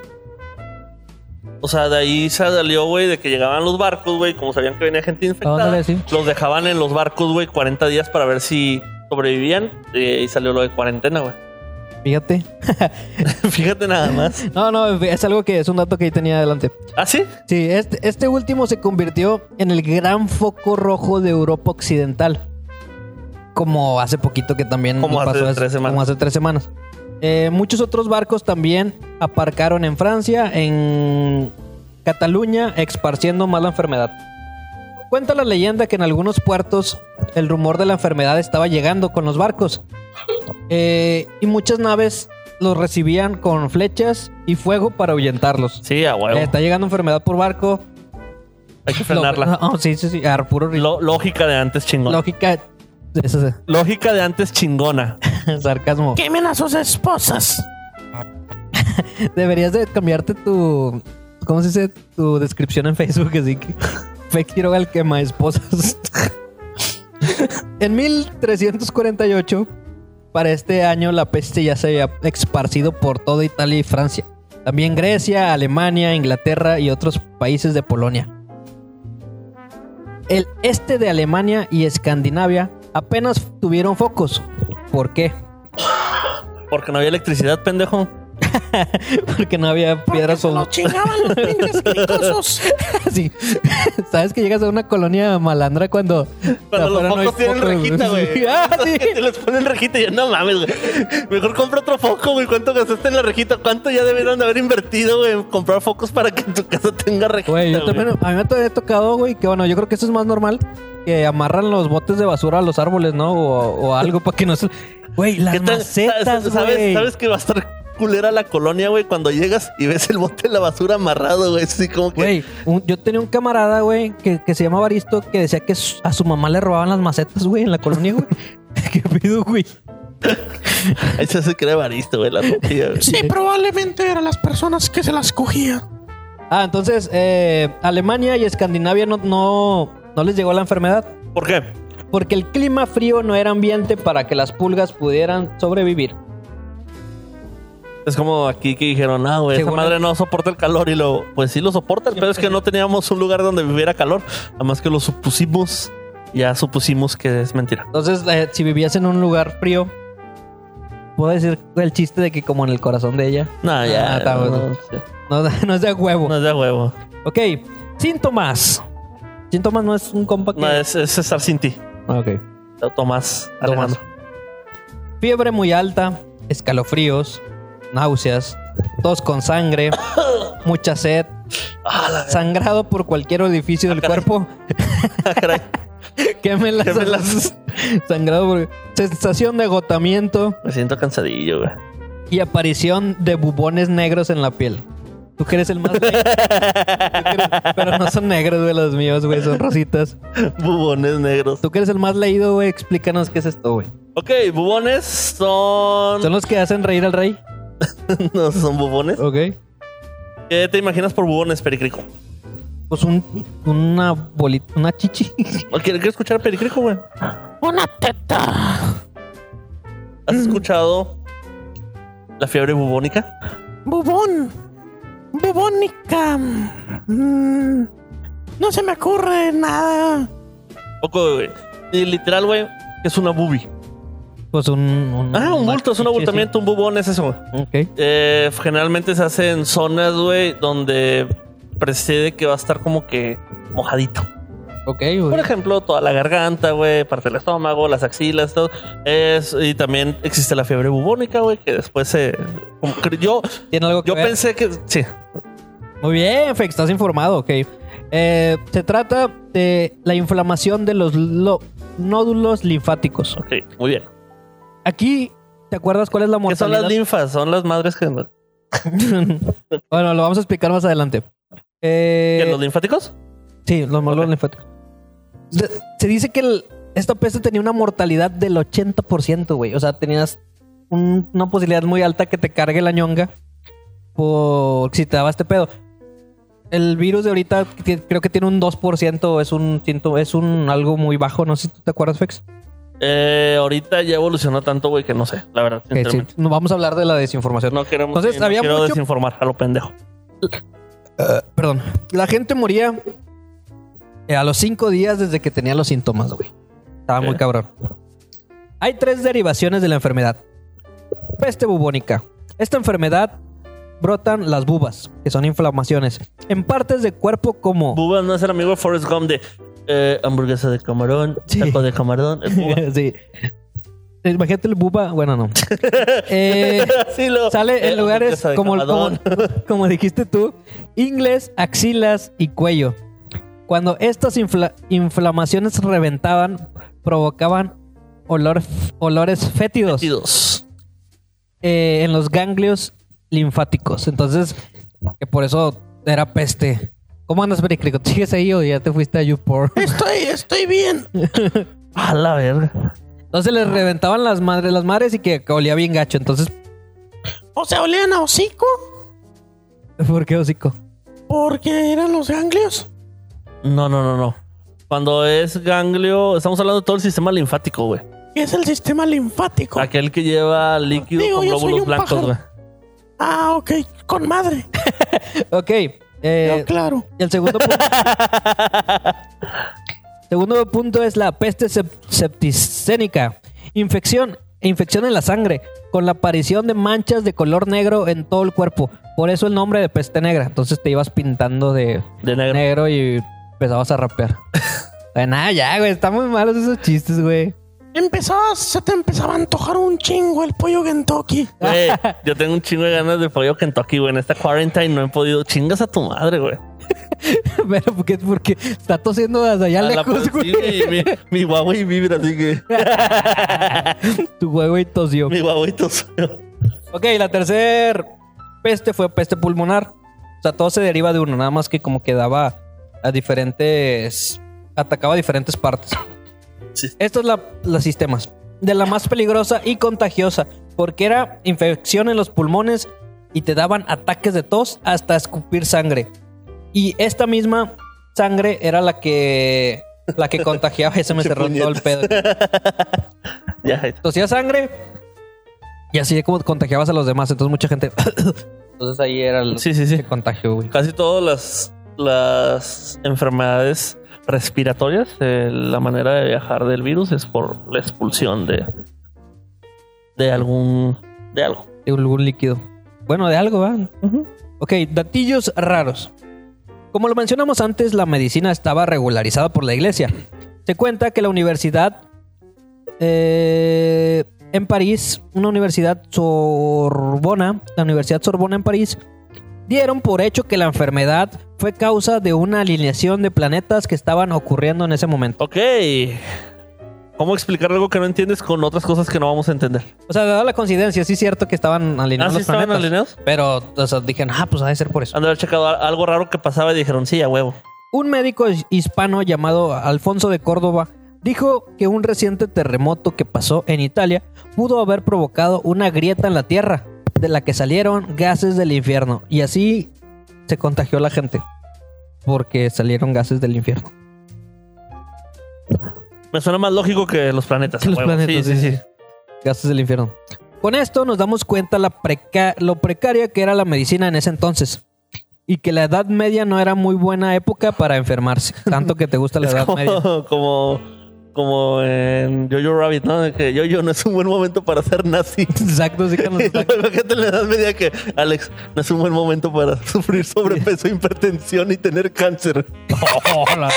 O sea, de ahí se salió, güey, de que llegaban los barcos, güey, como sabían que venía gente infectada. Ándale, sí. Los dejaban en los barcos, güey, 40 días para ver si sobrevivían. Y ahí salió lo de cuarentena, güey. Fíjate. Fíjate nada más. No, no, es algo que es un dato que ahí tenía adelante. ¿Ah, sí? Sí, este, este último se convirtió en el gran foco rojo de Europa Occidental. Como hace poquito que también Como hace eso, tres semanas. Como hace tres semanas. Eh, muchos otros barcos también aparcaron en Francia, en Cataluña, esparciendo más la enfermedad. Cuenta la leyenda que en algunos puertos el rumor de la enfermedad estaba llegando con los barcos. Eh, y muchas naves los recibían con flechas y fuego para ahuyentarlos. Sí, a huevo. Eh, está llegando enfermedad por barco. Hay que frenarla. Lo- sí, sí, sí. puro ri- Lo- lógica de antes chingona. lógica. Eso es lógica de antes chingona. sarcasmo. Quemen a sus esposas. Deberías de cambiarte tu. ¿Cómo se dice? Tu descripción en Facebook. Así que. Fake Quiroga el quema esposas. en 1348, para este año, la peste ya se había esparcido por toda Italia y Francia. También Grecia, Alemania, Inglaterra y otros países de Polonia. El este de Alemania y Escandinavia apenas tuvieron focos. ¿Por qué? Porque no había electricidad, pendejo. Porque no había piedras Se o los chingaban los pinches cricosos. Sí. Sabes que llegas a una colonia malandra cuando. Cuando los no focos tienen focos, rejita, güey. Sí. Ah, sí. Te les ponen rejita y yo, no mames, güey. Mejor compra otro foco, güey. ¿Cuánto gastaste en la rejita? ¿Cuánto ya debieron de haber invertido, güey, en comprar focos para que tu casa tenga rejita? Güey, yo güey? también. A mí me ha tocado, güey, que bueno, yo creo que eso es más normal. Que amarran los botes de basura a los árboles, ¿no? O, o algo para que no se. Güey, las macetas, ¿Sabes, sabes, güey. sabes que va a estar culera la colonia, güey, cuando llegas y ves el bote de la basura amarrado, güey. Así como que. Güey, un- yo tenía un camarada, güey, que, que se llama Baristo, que decía que su- a su mamá le robaban las macetas, güey, en la colonia, güey. ¿Qué pido, güey? Ahí se era barista, güey, la tortilla, güey. Sí, probablemente eran las personas que se las cogían. Ah, entonces, eh, Alemania y Escandinavia no, no, no les llegó la enfermedad. ¿Por qué? Porque el clima frío no era ambiente para que las pulgas pudieran sobrevivir. Es como aquí que dijeron, ah, güey, esa madre no soporta el calor. Y lo, pues sí lo soporta, pero es que no teníamos un lugar donde viviera calor. Además que lo supusimos, ya supusimos que es mentira. Entonces, eh, si vivías en un lugar frío, puedo decir el chiste de que como en el corazón de ella. No, ya. Ah, está no, bueno. No, no es de huevo. No es de huevo. Ok, síntomas. Síntomas no es un compa que... No, es, es estar sin ti. Ah, Ok. Tomás Alejandro. Fiebre muy alta, escalofríos, náuseas, tos con sangre, mucha sed, Ah, sangrado por cualquier orificio del caray. cuerpo. caray. Quémelas. Quémelas. Sangrado por... Sensación de agotamiento Me siento cansadillo, güey. y aparición de bubones negros en la piel. Tú que eres el más... Eres- Pero no son negros, güey, los míos, güey, son rositas. Bubones negros. Tú que eres el más leído, güey, explícanos qué es esto, güey. Ok, bubones son. ¿Son los que hacen reír al rey? no son bubones. Ok. ¿Qué te imaginas por bubones, Pericrico? Pues un, una bolita, una chichi. ¿O ¿Quieres escuchar Pericrico, güey? Una teta. ¿Has escuchado la fiebre bubónica? Bubón. Bubónica. Mm, no se me ocurre nada. Poco, güey. Y literal, güey, es una bubi. Pues un... un Ah, un bulto, es un abultamiento, un bubón es eso, güey. sí. Ok. Eh, generalmente se hace en zonas, güey, donde precede que va a estar como que mojadito. Ok, Por güey. ejemplo, toda la garganta, güey, parte del estómago, las axilas, todo. Es, y también existe la fiebre bubónica, güey, que después se... como yo ¿Tiene algo que yo ver? pensé que... Sí. Muy bien, Fex, estás informado, ok. Eh, se trata de la inflamación de los lo- nódulos linfáticos. Ok, muy bien. Aquí, ¿te acuerdas cuál es la ¿Qué son mortalidad? las linfas? Son las madres que... bueno, lo vamos a explicar más adelante. Eh, ¿Qué, ¿Los linfáticos? Sí, los nódulos Ok. linfáticos. Se, dice que el- esta peste tenía una mortalidad del 80%, güey. O sea, tenías un- una posibilidad muy alta que te cargue la ñonga por si te daba este pedo. El virus de ahorita creo que tiene un 2%, es un ciento- es un algo muy bajo, no sé si tú te acuerdas, Fex. Eh, ahorita ya evolucionó tanto, güey, que no sé, la verdad. Sí. No, vamos a hablar de la desinformación. No queremos Entonces, no había quiero mucho- desinformar a lo pendejo. Perdón. La gente moría eh, a los cinco días desde que tenía los síntomas, güey. Estaba muy cabrón. Hay tres derivaciones de la enfermedad. Peste bubónica. Esta enfermedad brotan las bubas, que son inflamaciones, en partes del cuerpo como... Bubas no es el amigo de Forrest Gump de Eh, hamburguesa de camarón, Sí. taco de camarón. el sí. Imagínate el buba. Bueno, no. Eh, Sí, lo- sale eh, en lugares hamburguesa de como, como, como dijiste tú, ingles, axilas y cuello. Cuando estas infla- inflamaciones reventaban, provocaban olor- olores fétidos Tidos. eh, en los ganglios linfáticos. Entonces, que por eso era peste. ¿Cómo andas, Pericrico? ¿Sigues ahí o ya te fuiste a YouPorn? Estoy, estoy bien. A la verga. Entonces les reventaban las madres, las madres y que, olía bien gacho. Entonces, O sea, olían a hocico ¿por qué hocico? porque eran los ganglios. No, no, no, no. Cuando es ganglio, estamos hablando de todo el sistema linfático, güey. que es el sistema linfático. Aquel que lleva líquido Digo, con glóbulos blancos, güey. Ah, ok, con madre. Ok. Eh, No, claro. el segundo punto. segundo punto es la peste sep- septicénica. Infección. Infección en la sangre. Con la aparición de manchas de color negro en todo el cuerpo. Por eso el nombre de peste negra. Entonces te ibas pintando de De negro. negro y empezabas a rapear. Nada, ya, güey. Están muy malos esos chistes, güey. Empezabas, se te empezaba a antojar un chingo el pollo Kentucky. Güey, yo tengo un chingo de ganas de pollo Kentucky, güey. En esta quarantine no he podido. Chingas a tu madre, güey. Pero porque, porque está tosiendo desde allá A la lejos, güey. sí, mi, mi, Huawei vibra, así que. Tu y tosió. Mi Huawei tosió. Ok, la tercera peste fue peste pulmonar. O sea, todo se deriva de uno, nada más que como que daba a diferentes. atacaba a diferentes partes. Sí. Estos es la, los sistemas. De la más peligrosa y contagiosa, porque era infección en los pulmones y te daban ataques de tos hasta escupir sangre. Y esta misma sangre era la que. la que contagiaba. Ese me Qué cerró todo el pedo. Ya, tosía sangre y así como contagiabas a los demás. Entonces mucha gente. Entonces ahí era el Sí, sí, sí. contagio, güey. Casi todas las, las enfermedades respiratorias, eh, la manera de viajar del virus es por la expulsión de, de algún. de algo. De algún líquido. Bueno, de algo, ¿va? Ok, datillos raros. Como lo mencionamos antes, la medicina estaba regularizada por la iglesia. Se cuenta que la universidad eh, en París, una universidad Sorbona, la Universidad Sorbona en París, dieron por hecho que la enfermedad fue causa de una alineación de planetas que estaban ocurriendo en ese momento. Ok. ¿Cómo explicar algo que no entiendes con otras cosas que no vamos a entender? O sea, dada la coincidencia, sí es cierto que estaban ¿Ah, alineados sí los estaban planetas. alineados? Pero, o sea, dijeron, ah, pues ha de ser por eso. Han de haber checado algo raro que pasaba y dijeron, sí, a huevo. Un médico his- hispano llamado Alfonso de Córdoba dijo que un reciente terremoto que pasó en Italia pudo haber provocado una grieta en la tierra, de la que salieron gases del infierno. Y así se contagió la gente. Porque salieron gases del infierno. Me suena más lógico que los planetas. Que los huevo. planetas, Sí, sí, sí. Gases del infierno. Con esto nos damos cuenta la preca- lo precaria que era la medicina en ese entonces. Y que la Edad Media no era muy buena época para enfermarse. Tanto que te gusta la Edad Media. como, como, en Jojo Rabbit, ¿no? De que Jojo no es un buen momento para ser nazi. Exacto, sí que nos está- Imagínate en la edad media que, Alex, no es un buen momento para sufrir sobrepeso, hipertensión y tener cáncer. Hola.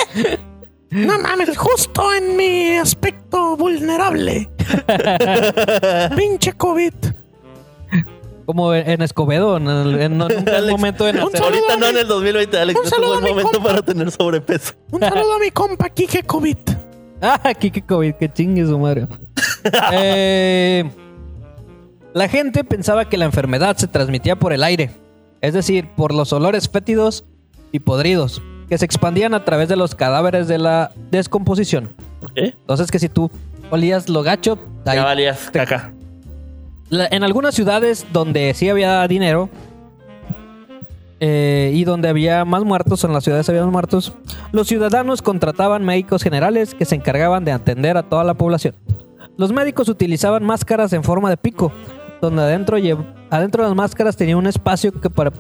No mames, justo en mi aspecto vulnerable. Pinche COVID. Como en Escobedo, en, el- en- nunca Alex, momento de nacer. Ahorita a no mi- en el 2020, Alex, un no es un buen mi momento compa. para tener sobrepeso. Un saludo a mi compa Kike COVID. Ah, que COVID, que chingue su madre. Eh, la gente pensaba que la enfermedad se transmitía por el aire, es decir, por los olores fétidos y podridos, que se expandían a través de los cadáveres de la descomposición. Entonces que si tú olías lo gacho, Ya valías caca. La- en algunas ciudades donde sí había dinero eh, y donde había más muertos, en las ciudades había más muertos, los ciudadanos contrataban médicos generales que se encargaban de atender a toda la población. Los médicos utilizaban máscaras en forma de pico, donde adentro, adentro de las máscaras tenía un espacio que para-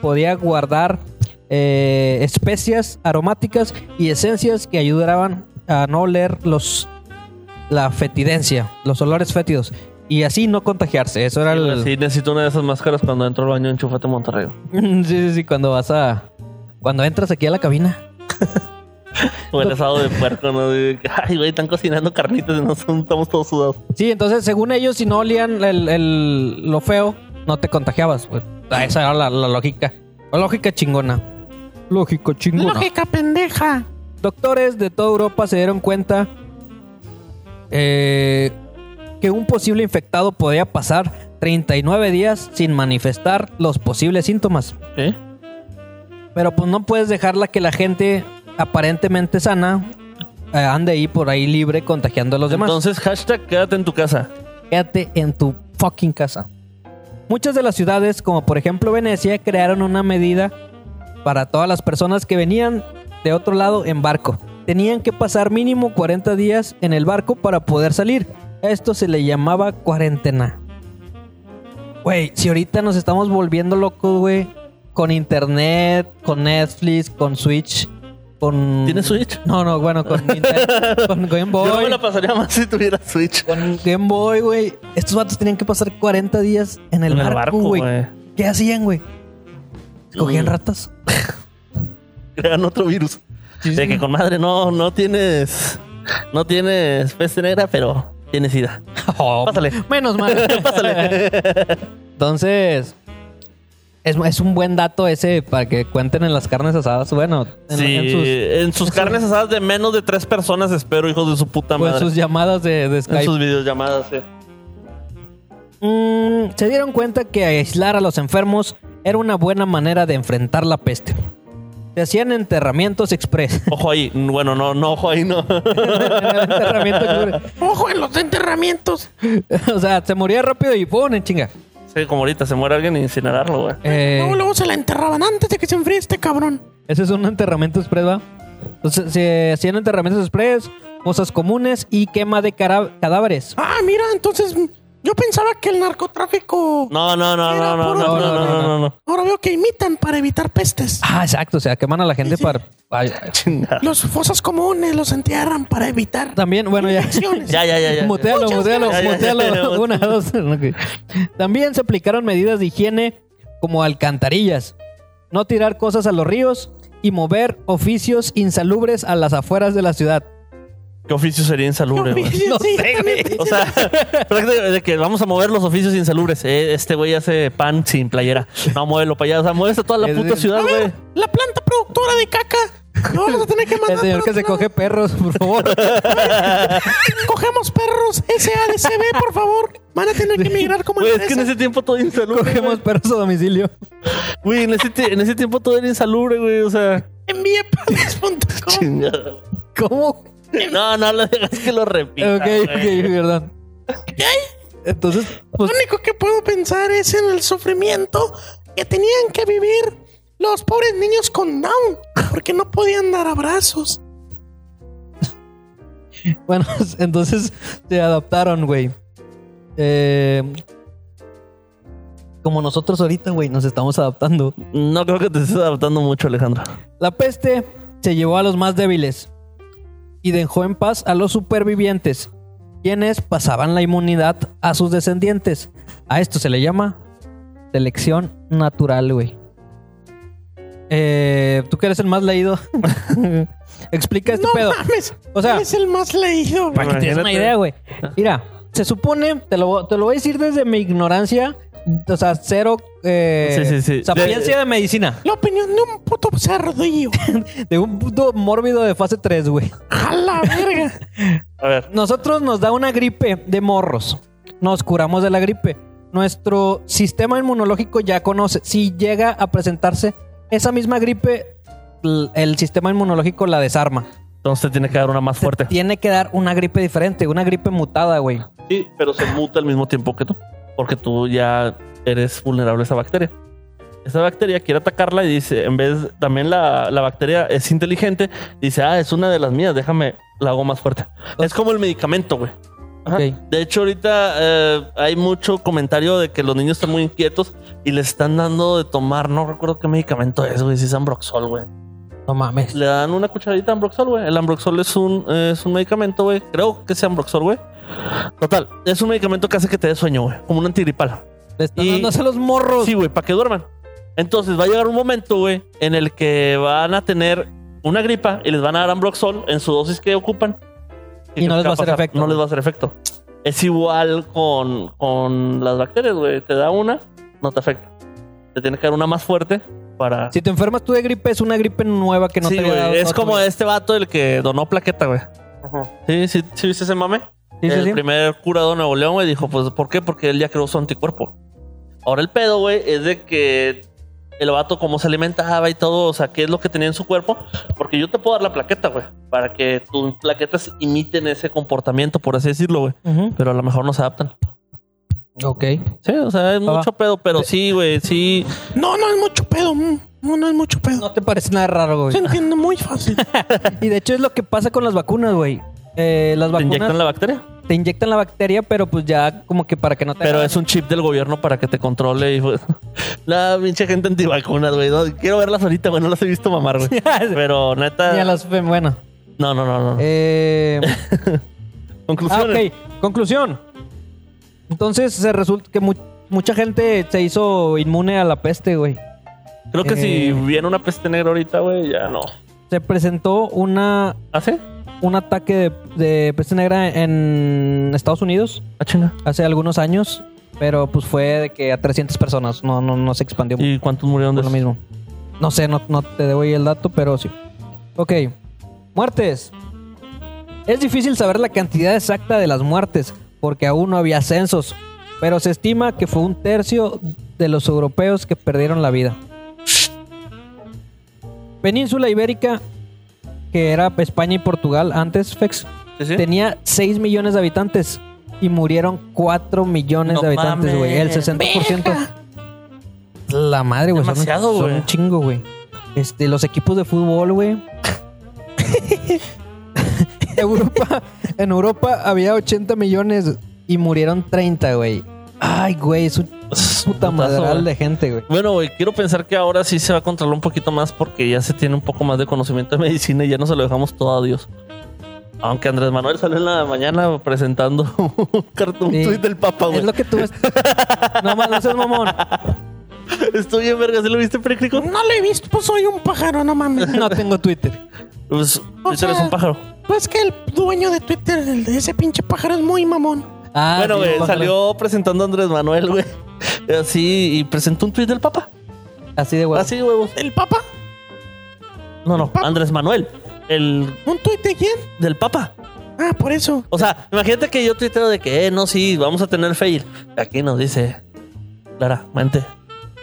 podía guardar eh, especias aromáticas y esencias que ayudaban a no oler los, la fetidencia, los olores fétidos. Y así no contagiarse. Eso era el. Sí, necesito una de esas máscaras cuando entro al baño en Chufate Monterrey. sí, sí, sí, cuando vas a. Cuando entras aquí a la cabina. O el asado de puerco, ¿no? Ay, güey, están cocinando carnitas y no son- estamos todos sudados. Sí, entonces, según ellos, si no olían el, el- lo feo, no te contagiabas, güey. Ah, Esa era la, la lógica. La lógica chingona. Lógica chingona. Lógica pendeja. Doctores de toda Europa se dieron cuenta eh, que un posible infectado podía pasar 39 días sin manifestar los posibles síntomas. ¿Eh? Pero pues no puedes dejarla que la gente aparentemente sana eh, ande ahí por ahí libre contagiando a los demás. Entonces, hashtag quédate en tu casa. Quédate en tu fucking casa. Muchas de las ciudades, como por ejemplo Venecia, crearon una medida para todas las personas que venían de otro lado en barco. Tenían que pasar mínimo 40 días en el barco para poder salir. Esto se le llamaba cuarentena. Güey, si ahorita nos estamos volviendo locos, güey, con internet, con Netflix, con Switch, con... ¿Tienes Switch? No, no, bueno, con, con Game Boy. Yo me la pasaría más si tuviera Switch. Con Game Boy, güey. Estos vatos tenían que pasar 40 días en el En el barco, güey. ¿Qué hacían, güey? ¿Cogían Mm. ratas? Crean otro virus. De que con madre no, no tienes. No tienes peste negra, pero tienes sida. Pásale. Menos mal. Pásale. Entonces, es, es un buen dato ese para que cuenten en las carnes asadas. Bueno, en, sí, en sus, en sus carnes asadas de menos de tres personas, espero, hijos de su puta o en madre. sus llamadas de, de En Skype. sus videollamadas, sí. Mm, se dieron cuenta que aislar a los enfermos era una buena manera de enfrentar la peste. Se hacían enterramientos express. Ojo ahí. Bueno, no, no, ojo ahí, no. Enterramiento express. Ojo en los enterramientos. o sea, se moría rápido y ¡pum! en chinga. sí, como ahorita se muere alguien y incinerarlo, güey. Eh, Luego, luego se la enterraban antes de que se enfríe este cabrón. ese es un enterramiento express, ¿va? Entonces se hacían enterramientos express, cosas comunes y quema de cadáveres. Ah, mira, entonces yo pensaba que el narcotráfico. No, no, no, Era no, no, no, no, no, no, no, no. Ahora veo que imitan para evitar pestes. Ah, exacto, o sea, queman a la gente para... ay. Los fosas comunes los entierran para evitar También, bueno, ya. Ya, ya, ya, ya. Mutealo, Muchas mutealo, mutealo. Una, dos. También se aplicaron medidas de higiene como alcantarillas, no tirar cosas a los ríos y mover oficios insalubres a las afueras de la ciudad. ¿Qué oficio sería insalubre, güey? No sí, sé, güey. O sea, prácticamente de que vamos a mover los oficios insalubres. Eh, este güey hace pan sin playera. No, muévelo para allá. O sea, mueves a toda la Es puta ciudad, A güey. ver, la planta productora de caca. Lo vamos a tener que mandar. El señor para que se otro coge perros, por favor. lado. Cogemos perros SADCB, por favor. Van a tener que emigrar como Güey, es que en empresa. ese tiempo todo insalubre. Cogemos güey. perros a domicilio. Güey, en ese, ti- en ese tiempo todo era insalubre, güey. O sea, Envíepadres.com. chingada. ¿Cómo? No, no le dejas que lo repita. ok, ok, verdad. Entonces, pues, Lo único que puedo pensar es en el sufrimiento que tenían que vivir los pobres niños con Down, porque no podían dar abrazos. bueno, entonces se adaptaron, güey. Eh, como nosotros ahorita, güey, nos estamos adaptando. No creo que te estés adaptando mucho, Alejandro. La peste se llevó a los más débiles y dejó en paz a los supervivientes, quienes pasaban la inmunidad a sus descendientes. A esto se le llama selección natural, güey. Eh, Tú que eres el más leído, explica este no pedo. mames. O sea, es el más leído. para que tienes una Imagínate. idea, güey. Mira, se supone, te lo, te lo voy a decir desde mi ignorancia, o sea, cero eh, Sí, sí, sí. sapiencia de medicina, La opinión de un puto cerdillo. de un puto mórbido de fase 3, güey. A la verga. A ver. Nosotros nos da una gripe de morros. Nos curamos de la gripe. Nuestro sistema inmunológico ya conoce. Si llega a presentarse esa misma gripe, el sistema inmunológico la desarma. Entonces te tiene que dar una más Te fuerte. tiene que dar una gripe diferente, una gripe mutada, güey. Sí, pero se muta al mismo tiempo que tú. Porque tú ya eres vulnerable a esa bacteria. Esa bacteria quiere atacarla y dice, en vez, también la, la bacteria es inteligente, dice, ah, es una de las mías, déjame, la hago más fuerte. Es como el medicamento, güey. De hecho, ahorita eh, hay mucho comentario de que los niños están muy inquietos y les están dando de tomar, no recuerdo qué medicamento es, güey, si es Ambroxol, güey. No mames. Le dan una cucharadita de Ambroxol, güey. El Ambroxol es un, es un medicamento, güey. Creo que es Ambroxol, güey. Total, es un medicamento que hace que te dé sueño, güey. Como un antigripal. Le están Y- dándose los morros. Sí, güey, para que duerman. Entonces va a llegar un momento, güey, en el que van a tener una gripa y les van a dar Ambroxol en su dosis que ocupan. Y no les va a hacer pasar? efecto. No les va a hacer efecto. Es igual con, con las bacterias, güey. Te da una, no te afecta. Te tiene que dar una más fuerte para. Si te enfermas tú de gripe, es una gripe nueva que no Sí, te había dado Es como este vato el que donó plaqueta, güey. Sí, sí, sí, ¿viste ese mame? Sí, sí, el sí. primer curado de Nuevo León, güey, dijo, pues, ¿por qué? Porque él ya creó su anticuerpo. Ahora el pedo, güey, es de que el vato cómo se alimentaba y todo, o sea, qué es lo que tenía en su cuerpo. Porque yo te puedo dar la plaqueta, güey, para que tus plaquetas imiten ese comportamiento, por así decirlo, güey. Ujú. Pero a lo mejor no se adaptan. Ok. Sí, o sea, es mucho pedo, pero sí, güey, sí. No, no es mucho pedo. mm, No, no es mucho pedo. No te parece nada raro, güey. Se entiende muy fácil. Y de hecho es lo que pasa con las vacunas, güey. Eh, las ¿Te vacunas inyectan la bacteria? te inyectan la bacteria, pero pues ya como que para que no te Pero es un chip del gobierno para que te controle y pues, la pinche gente antivacunas, güey. No, quiero verlas ahorita, güey. No las he visto mamar, güey. Pero neta. daño. Ni a las bueno. No, no, no, no. Eh, ah, Conclusiones. ok. Conclusión. Entonces se resulta que mu- mucha gente se hizo inmune a la peste, güey. Creo que Eh. si viene una peste negra ahorita, güey, ya no. Se presentó una ¿Hace? Un ataque de, de peste negra en Estados Unidos Ah, chinga. hace algunos años, pero pues fue de que a 300 personas, no, no, no se expandió ¿Y cuántos murieron de lo mismo. No sé, no, no te doy el dato, pero sí. Ok, muertes. Es difícil saber la cantidad exacta de las muertes, porque aún no había censos, pero se estima que fue un tercio de los europeos que perdieron la vida. Península Ibérica, que era España y Portugal antes, Fex, Sí, sí. tenía 6 millones de habitantes y murieron 4 millones No de habitantes, güey. El mames. 60%. La madre, güey. son un- Demasiado, son güey. un chingo, güey. Este, los equipos de fútbol, güey. Europa, en Europa había 80 millones y murieron 30, güey. Ay, güey, es un puta madral de gente, güey. Bueno, güey, quiero pensar que ahora sí se va a controlar un poquito más porque ya se tiene un poco más de conocimiento de medicina y ya no se lo dejamos todo a Dios. Aunque Andrés Manuel salió en la mañana presentando un cartón Sí. tweet del Papa, güey. Es lo que tú ves. no, ma- no seas mamón. Estoy en verga, ¿sí lo viste, Pericrico? No lo he visto, pues soy un pájaro, no mames. No tengo Twitter. Pues Twitter sea, es un pájaro. Pues que el dueño de Twitter, el de ese pinche pájaro, es muy mamón. Ah, bueno, sí, güey, salió presentando a Andrés Manuel, güey. Así, y presentó un tweet del Papa. Así de huevo. Así, huevos. ¿El papa? No, no, Papa? Andrés Manuel. El ¿Un tuit de quién? del Papa. Ah, por eso. O sea, imagínate que yo tuiteo de que, eh, no, sí, vamos a tener fail. Aquí nos dice claramente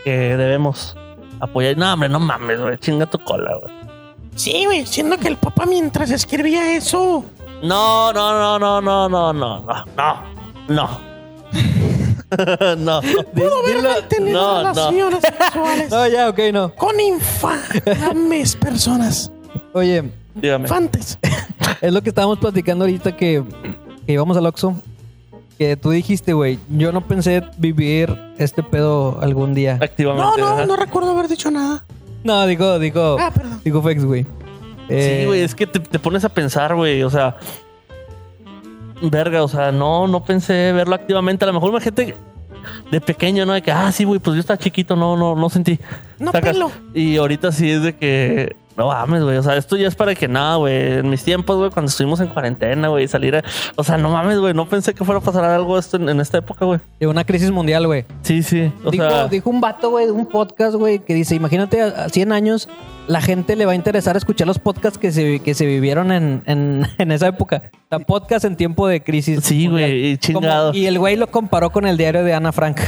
que debemos apoyar. No, hombre, no mames, güey. Chinga tu cola, güey. Sí, güey, siendo que el papá mientras escribía eso. No, no, no, no, no, no, no, no, no, no. no. Pudo haber tenido no, no. relaciones sexuales No, ya, ok, no. con infames personas. Oye, Dígame. Infantes. es lo que estábamos platicando ahorita que, que íbamos al Oxxo. Que tú dijiste, güey, yo no pensé vivir este pedo algún día. Activamente. No, no, ajá. no recuerdo haber dicho nada. No, digo, digo, Ah, perdón. digo Fex, güey. Eh, Sí, güey, es que te, te pones a pensar, güey, o sea, verga, o sea, no, no pensé verlo activamente. A lo mejor imagínate de pequeño, ¿no? De que, ah, sí, güey, pues yo estaba chiquito, no, no, no sentí. No Sacas- pelo. Y ahorita sí es de que, no mames, güey, o sea, esto ya es para que nada, güey. En mis tiempos, güey, cuando estuvimos en cuarentena, güey, salir a... O sea, no mames, güey, no pensé que fuera a pasar algo esto en, en esta época, güey. De una crisis mundial, güey. Sí, sí, o Dijo, sea... dijo un vato, güey, de un podcast, güey, que dice, imagínate a, a 100 años, la gente le va a interesar escuchar los podcasts que se, que se vivieron en, en, en esa época. Sea, podcast en tiempo de crisis. Sí, güey, Como- chingado. y el güey lo comparó con el diario de Ana Frank.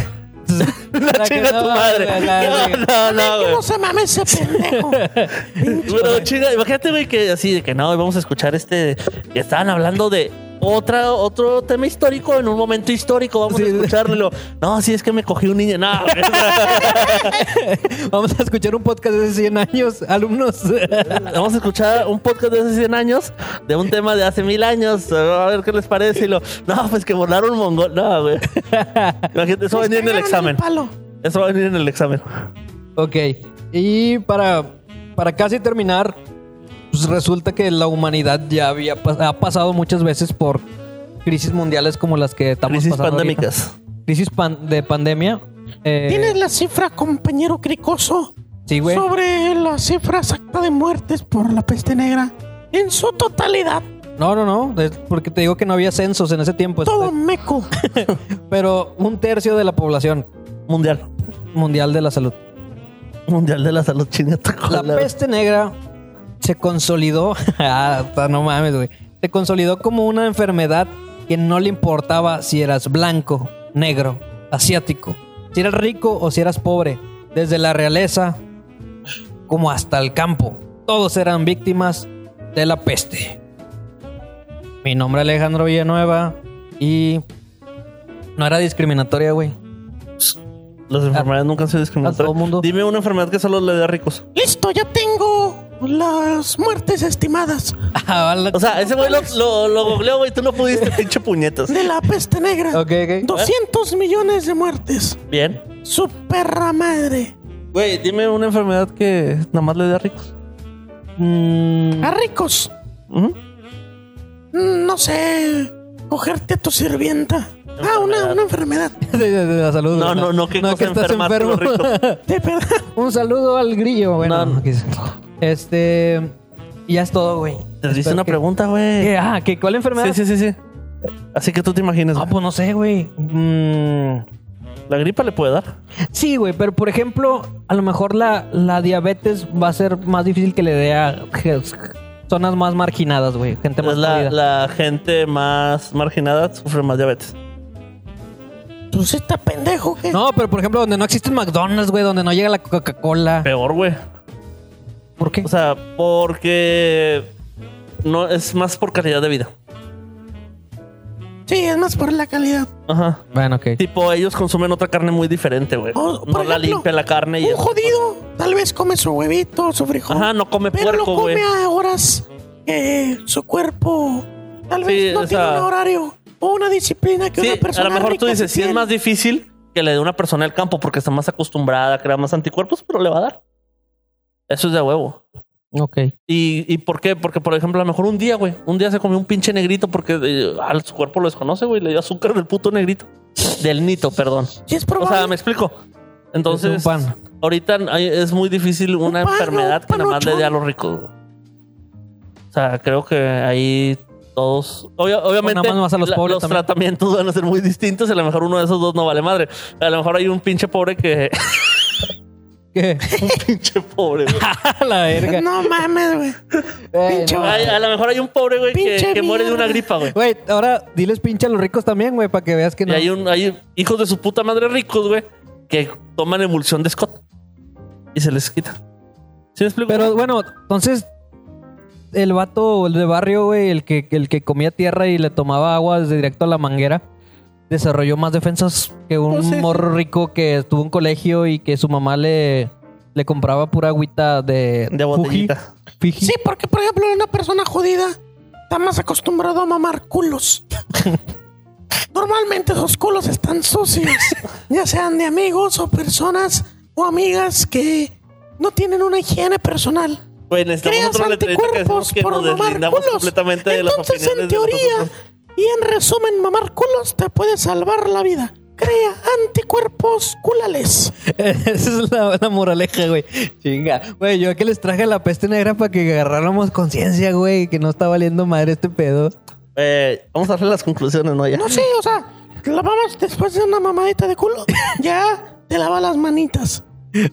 La chinga tu madre. No, no, no, güey. ¿Cómo se mame ese pendejo? Bueno, chinga, imagínate, güey, que así de que no, vamos a escuchar este. Que estaban hablando de otra, otro tema histórico en un momento histórico. Vamos Sí. a escucharlo. No, sí, es que me cogí un niño. No, güey. Vamos a escuchar un podcast de hace 100 años, alumnos. vamos a escuchar un podcast de hace 100 años de un tema de hace mil años. A ver qué les parece. Y lo, no, pues que volaron mongol. No, güey. Imagínate, eso va a venir en el examen. Eso va a venir en el examen. ok. Y para, para casi terminar, pues resulta que la humanidad ya había ha pasado muchas veces por crisis mundiales como las que estamos Crisis pasando ahorita. pandémicas. Crisis pan- de pandemia. Eh, ¿Tienes la cifra, compañero cricoso? Sí, güey. sobre la cifra exacta de muertes por la peste negra en su totalidad. No, no, no. porque te digo que no había censos en ese tiempo. Todo meco. Pero un tercio de la población Mundial. mundial de la salud. Mundial de la salud china. La peste negra se consolidó. ah, no mames, güey. Se consolidó como una enfermedad que no le importaba si eras blanco, negro, asiático, si eras rico o si eras pobre. Desde la realeza como hasta el campo. Todos eran víctimas de la peste. Mi nombre es Alejandro Villanueva y no era discriminatoria, güey. Las enfermedades nunca han sido a todo discriminatorias. mundo. Dime una enfermedad que solo le dé a ricos. Listo, ya tengo las muertes estimadas Ah, O sea, ese güey lo, lo, lo googleó, güey. Tú no pudiste, pinche puñetas. de la peste negra. ok, ok. 200 millones de muertes. Bien. Su perra madre. Güey, dime una enfermedad que nada más le dé a ricos. Mm, A ricos. Mm, No sé. Cogerte a tu sirvienta. Ah, una, una enfermedad. de, de- de la salud. No, no, no, que cosa estás enfermarte, enfermo. Un saludo al grillo, bueno. No, no. Este. y Ya es todo, güey. Te hice una que- pregunta, güey. ¿Qué? Ah, ¿qué? ¿cuál enfermedad? Sí, sí, sí, sí. Así que tú te imaginas. Ah, güey. pues no sé, güey. Mm, La gripa le puede dar. sí, güey, pero por ejemplo, a lo mejor la, la diabetes va a ser más difícil que le dé a zonas más marginadas, güey. Gente más la, la gente más marginada sufre más diabetes. Pues está pendejo, ¿qué? No, pero por ejemplo, donde no existe McDonald's, güey, donde no llega la Coca-Cola. Peor, güey. ¿Por qué? O sea, porque no es más por calidad de vida. Sí, es más por la calidad. Ajá. Bueno, ok. Tipo, ellos consumen otra carne muy diferente, güey. Oh, no la limpia la carne y Un jodido tal vez come su huevito, su frijol. Ajá, no come pero lo puerco, come güey. a horas que su cuerpo tal vez Sí, no o tiene un horario o una disciplina que Sí, una persona a lo mejor tú dices, sí sí es más difícil que le dé una persona al campo porque está más acostumbrada a crear más anticuerpos, pero le va a dar. Eso es de huevo. Ok. ¿Y, ¿Y por qué? Porque, por ejemplo, a lo mejor un día, güey, un día se comió un pinche negrito porque eh, ah, su cuerpo lo desconoce, güey, le dio azúcar del puto negrito. Del nito, perdón. Sí, es O sea, me explico. Enentonces, Es un pan. ahorita hay- es muy difícil una pan, enfermedad un que nada más le dé a los ricos. güey. O sea, creo que ahí todos. obvia- obviamente, nada más a los pobres los también. tratamientos van a ser muy distintos. y A lo mejor uno de esos dos no vale madre. A lo mejor hay un pinche pobre que. ¿Qué? un pinche pobre, güey. A la verga. No mames, güey. Pinche no. Ay, a lo mejor hay un pobre, güey, que, Pinche que muere de una mierda. gripa, güey. Güey, ahora diles pinche a los ricos también, güey, para que veas que Y no. hay, un, hay hijos de su puta madre ricos, güey, que toman emulsión de Scott y se les quita. ¿Sí me explico? Pero bueno, entonces el vato el de barrio, güey, el que, el que comía tierra y le tomaba agua desde directo a la manguera, desarrolló más defensas que un Pues sí, morro rico que estuvo en colegio y que su mamá le, le compraba pura agüita de, de botellita. Sí, porque por ejemplo una persona jodida está más acostumbrado a mamar culos. Normalmente esos culos están sucios, ya sean de amigos o personas o amigas que no tienen una higiene personal. Güey, necesitamos Creas otro letrerito que anticuerpos que por nos mamar deslindamos culos. completamente de las Entonces, opiniones en teoría. Y en resumen, mamar culos te puede salvar la vida. Crea anticuerpos culales. Esa es la, la moraleja, güey. Chinga. Güey, yo que les traje la peste negra para que agarráramos conciencia, güey, que no está valiendo madre este pedo. Eh, vamos a hacer las conclusiones, ¿no? Ya. No sé, o sea, lavamos después de una mamadita de culo. Ya te lava las manitas.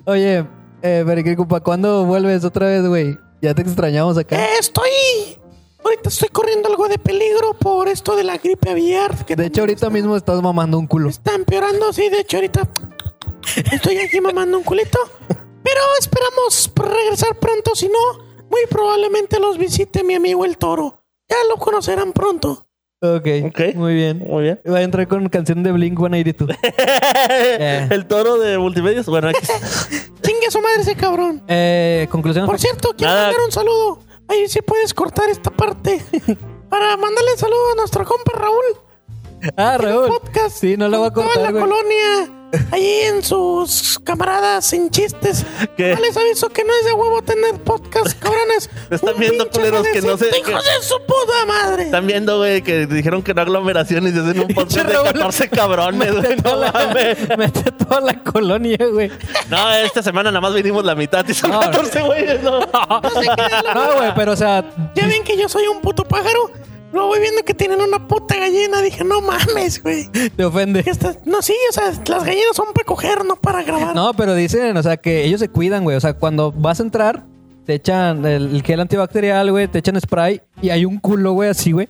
Oye, eh, Periquilco, ¿para cuándo vuelves otra vez, güey? Ya te extrañamos acá. Eh, estoy. Ahorita estoy corriendo algo de peligro por esto de la gripe aviar. Que De hecho, ahorita mismo estás mamando un culo. está empeorando. Sí, de hecho, ahorita estoy aquí mamando un culito. Pero esperamos regresar pronto. Si no, muy probablemente los visite mi amigo el toro. Ya lo conocerán pronto. Ok, Ok. muy bien. Muy bien. Va a entrar con canción de Blink 182. El toro de multimedios. Bueno, aquí. Chingue a su madre ese cabrón. eh, conclusión. Por cierto, quiero Nada. mandar un saludo. Ahí sí puedes cortar esta parte. Para mandarle saludo a nuestro compa Raúl. Ah, Raúl. Podcast. Sí, no lo voy a cortar, Toda la güey. colonia allí en sus camaradas sin chistes. ¿Qué? No les aviso que no es de huevo tener podcast, cabrones. Están Un viendo, culeros, que no adolescente, ¡Hijos de su puta madre! Están viendo, güey, que dijeron que no aglomeraciones y hacen un podcast de 14 cabrones, güey. No mames. mete toda la colonia, güey. No, esta semana nada más vinimos la mitad y son No. 14 güeyes, no. No, güey, pero o sea, Ya ven que yo soy un puto pájaro. Luego voy viendo que tienen una puta gallina. Dije, no mames, güey. te ofende. Esta- No, sí, o sea, las gallinas son para coger, no para grabar. No, pero dicen, o sea, que ellos se cuidan, güey. O sea, cuando vas a entrar, te echan el gel antibacterial, güey, te echan spray y hay un culo, güey, así, güey,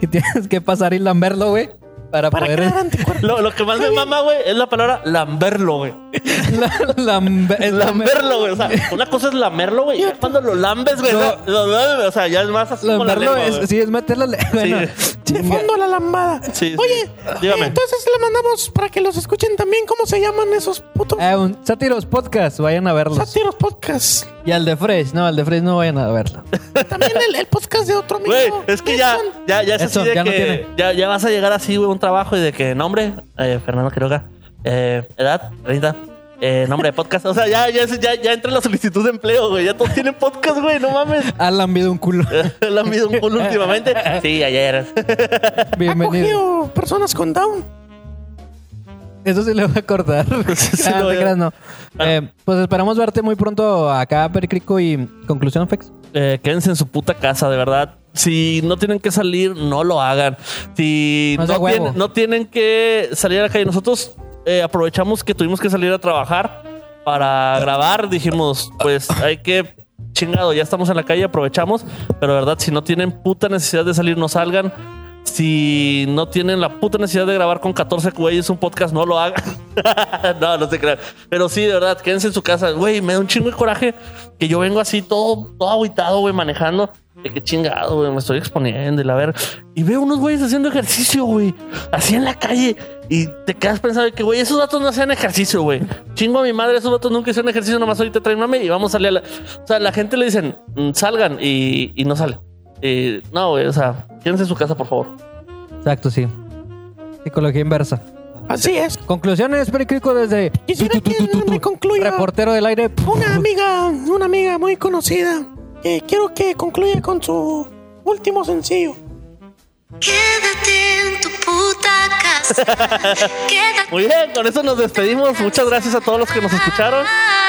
que tienes que pasar y lamberlo, güey, para, para poder crear anticuerpos. Lo, lo que más me mama, güey, es la palabra lamberlo, güey. la- lambe- es Lamberlo, güey. O sea, una cosa es lamerlo, güey. y ya Cuando lo lambes, güey. No. o sea, lo lambes, O sea, ya es más así como la Lamberlo lengua, es, güey. sí, es meter la le- bueno, De fondo la lambada. Sí, sí. Oye, Dígame. entonces le mandamos para que los escuchen también. ¿Cómo se llaman esos putos Eh, un Sátiros Podcast, vayan a verlos. sátiros podcast? Y al de Fresh, no, al de Fresh no vayan a verlo. También el, el podcast de otro amigo. Güey, es que ya, ya, ya es Eso, así de ya no que tiene. ya, ya vas a llegar así, güey, un trabajo y de que nombre, eh, Fernando Quiroga, eh, edad, 30, eh, nombre de podcast. O sea, ya, ya, ya, ya entra la solicitud de empleo, güey. Ya todos tienen podcast, güey, no mames. Han lambido un culo. ¿Le han visto un culo últimamente? Sí, ayer. Ha Bienvenido. personas con Down. Eso sí le voy a cortar. Sí, Ah, lo no te creas, no. Eh, pues esperamos verte muy pronto acá, Pericrico y Conclusión Fex. Eh, quédense en su puta casa, de verdad. Si no tienen que salir, no lo hagan. Si No no, tienen, no tienen que salir a la calle, nosotros eh, aprovechamos que tuvimos que salir a trabajar para grabar. Dijimos, pues hay que chingado, ya estamos en la calle, aprovechamos. Pero verdad, si no tienen puta necesidad de salir, no salgan. Si no tienen la puta necesidad de grabar con 14 güeyes un podcast, no lo hagan. no, no se crean. Pero sí, de verdad, quédense en su casa. Güey, me da un chingo de coraje que yo vengo así todo, todo aguitado, güey, manejando. De qué chingado, güey, me estoy exponiendo y la ver. Y veo unos güeyes haciendo ejercicio, güey, así en la calle. Y te quedas pensando de que, güey, esos datos no hacían ejercicio, güey. Chingo a mi madre, esos datos nunca hicieron ejercicio, nomás ahorita traen mame y vamos a salir a la... O sea, la gente le dicen, "Mm, salgan y, y no sale. Y, no, güey, o sea, quédense en su casa, por favor. Exacto, sí. Psicología inversa. Así es. Conclusiones, Pericrico, desde Quisiera que me concluya reportero del aire. una amiga, una amiga muy conocida. Que quiero que concluya con su último sencillo. Quédate en tu puta casa. Quédate. Muy bien, con eso nos despedimos. Muchas gracias a todos los que nos escucharon.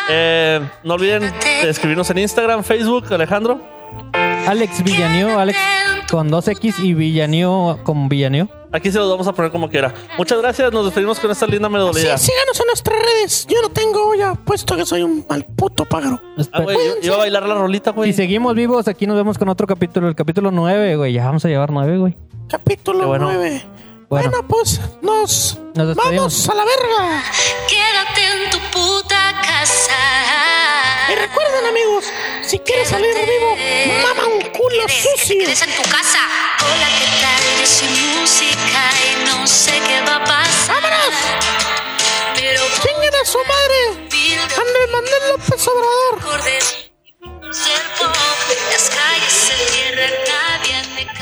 Eh, no olviden de escribirnos en Instagram, Facebook, Alejandro. Alex Villanio, Alex con 2X y Villanio con Villanio. Aquí se los vamos a poner como quiera. Muchas gracias. Nos despedimos con esta linda Sí, melodía. síganos en nuestras redes. Yo no tengo ya puesto que soy un mal puto pájaro. Ah, güey, yo, iba a bailar la rolita, güey. Si seguimos vivos, aquí nos vemos con otro capítulo, el capítulo 9, güey. Ya vamos a llevar 9, güey. Capítulo bueno. 9. Bueno. Bueno. pues nos, vamos a la verga. Quédate en tu puta casa. Y recuerden, amigos, si quieres salir vivo, mama un culo ¿Quieres que te sucio. en tu casa? su madre, Andrés Manuel López Obrador. Ser las calles se cierran, nadie me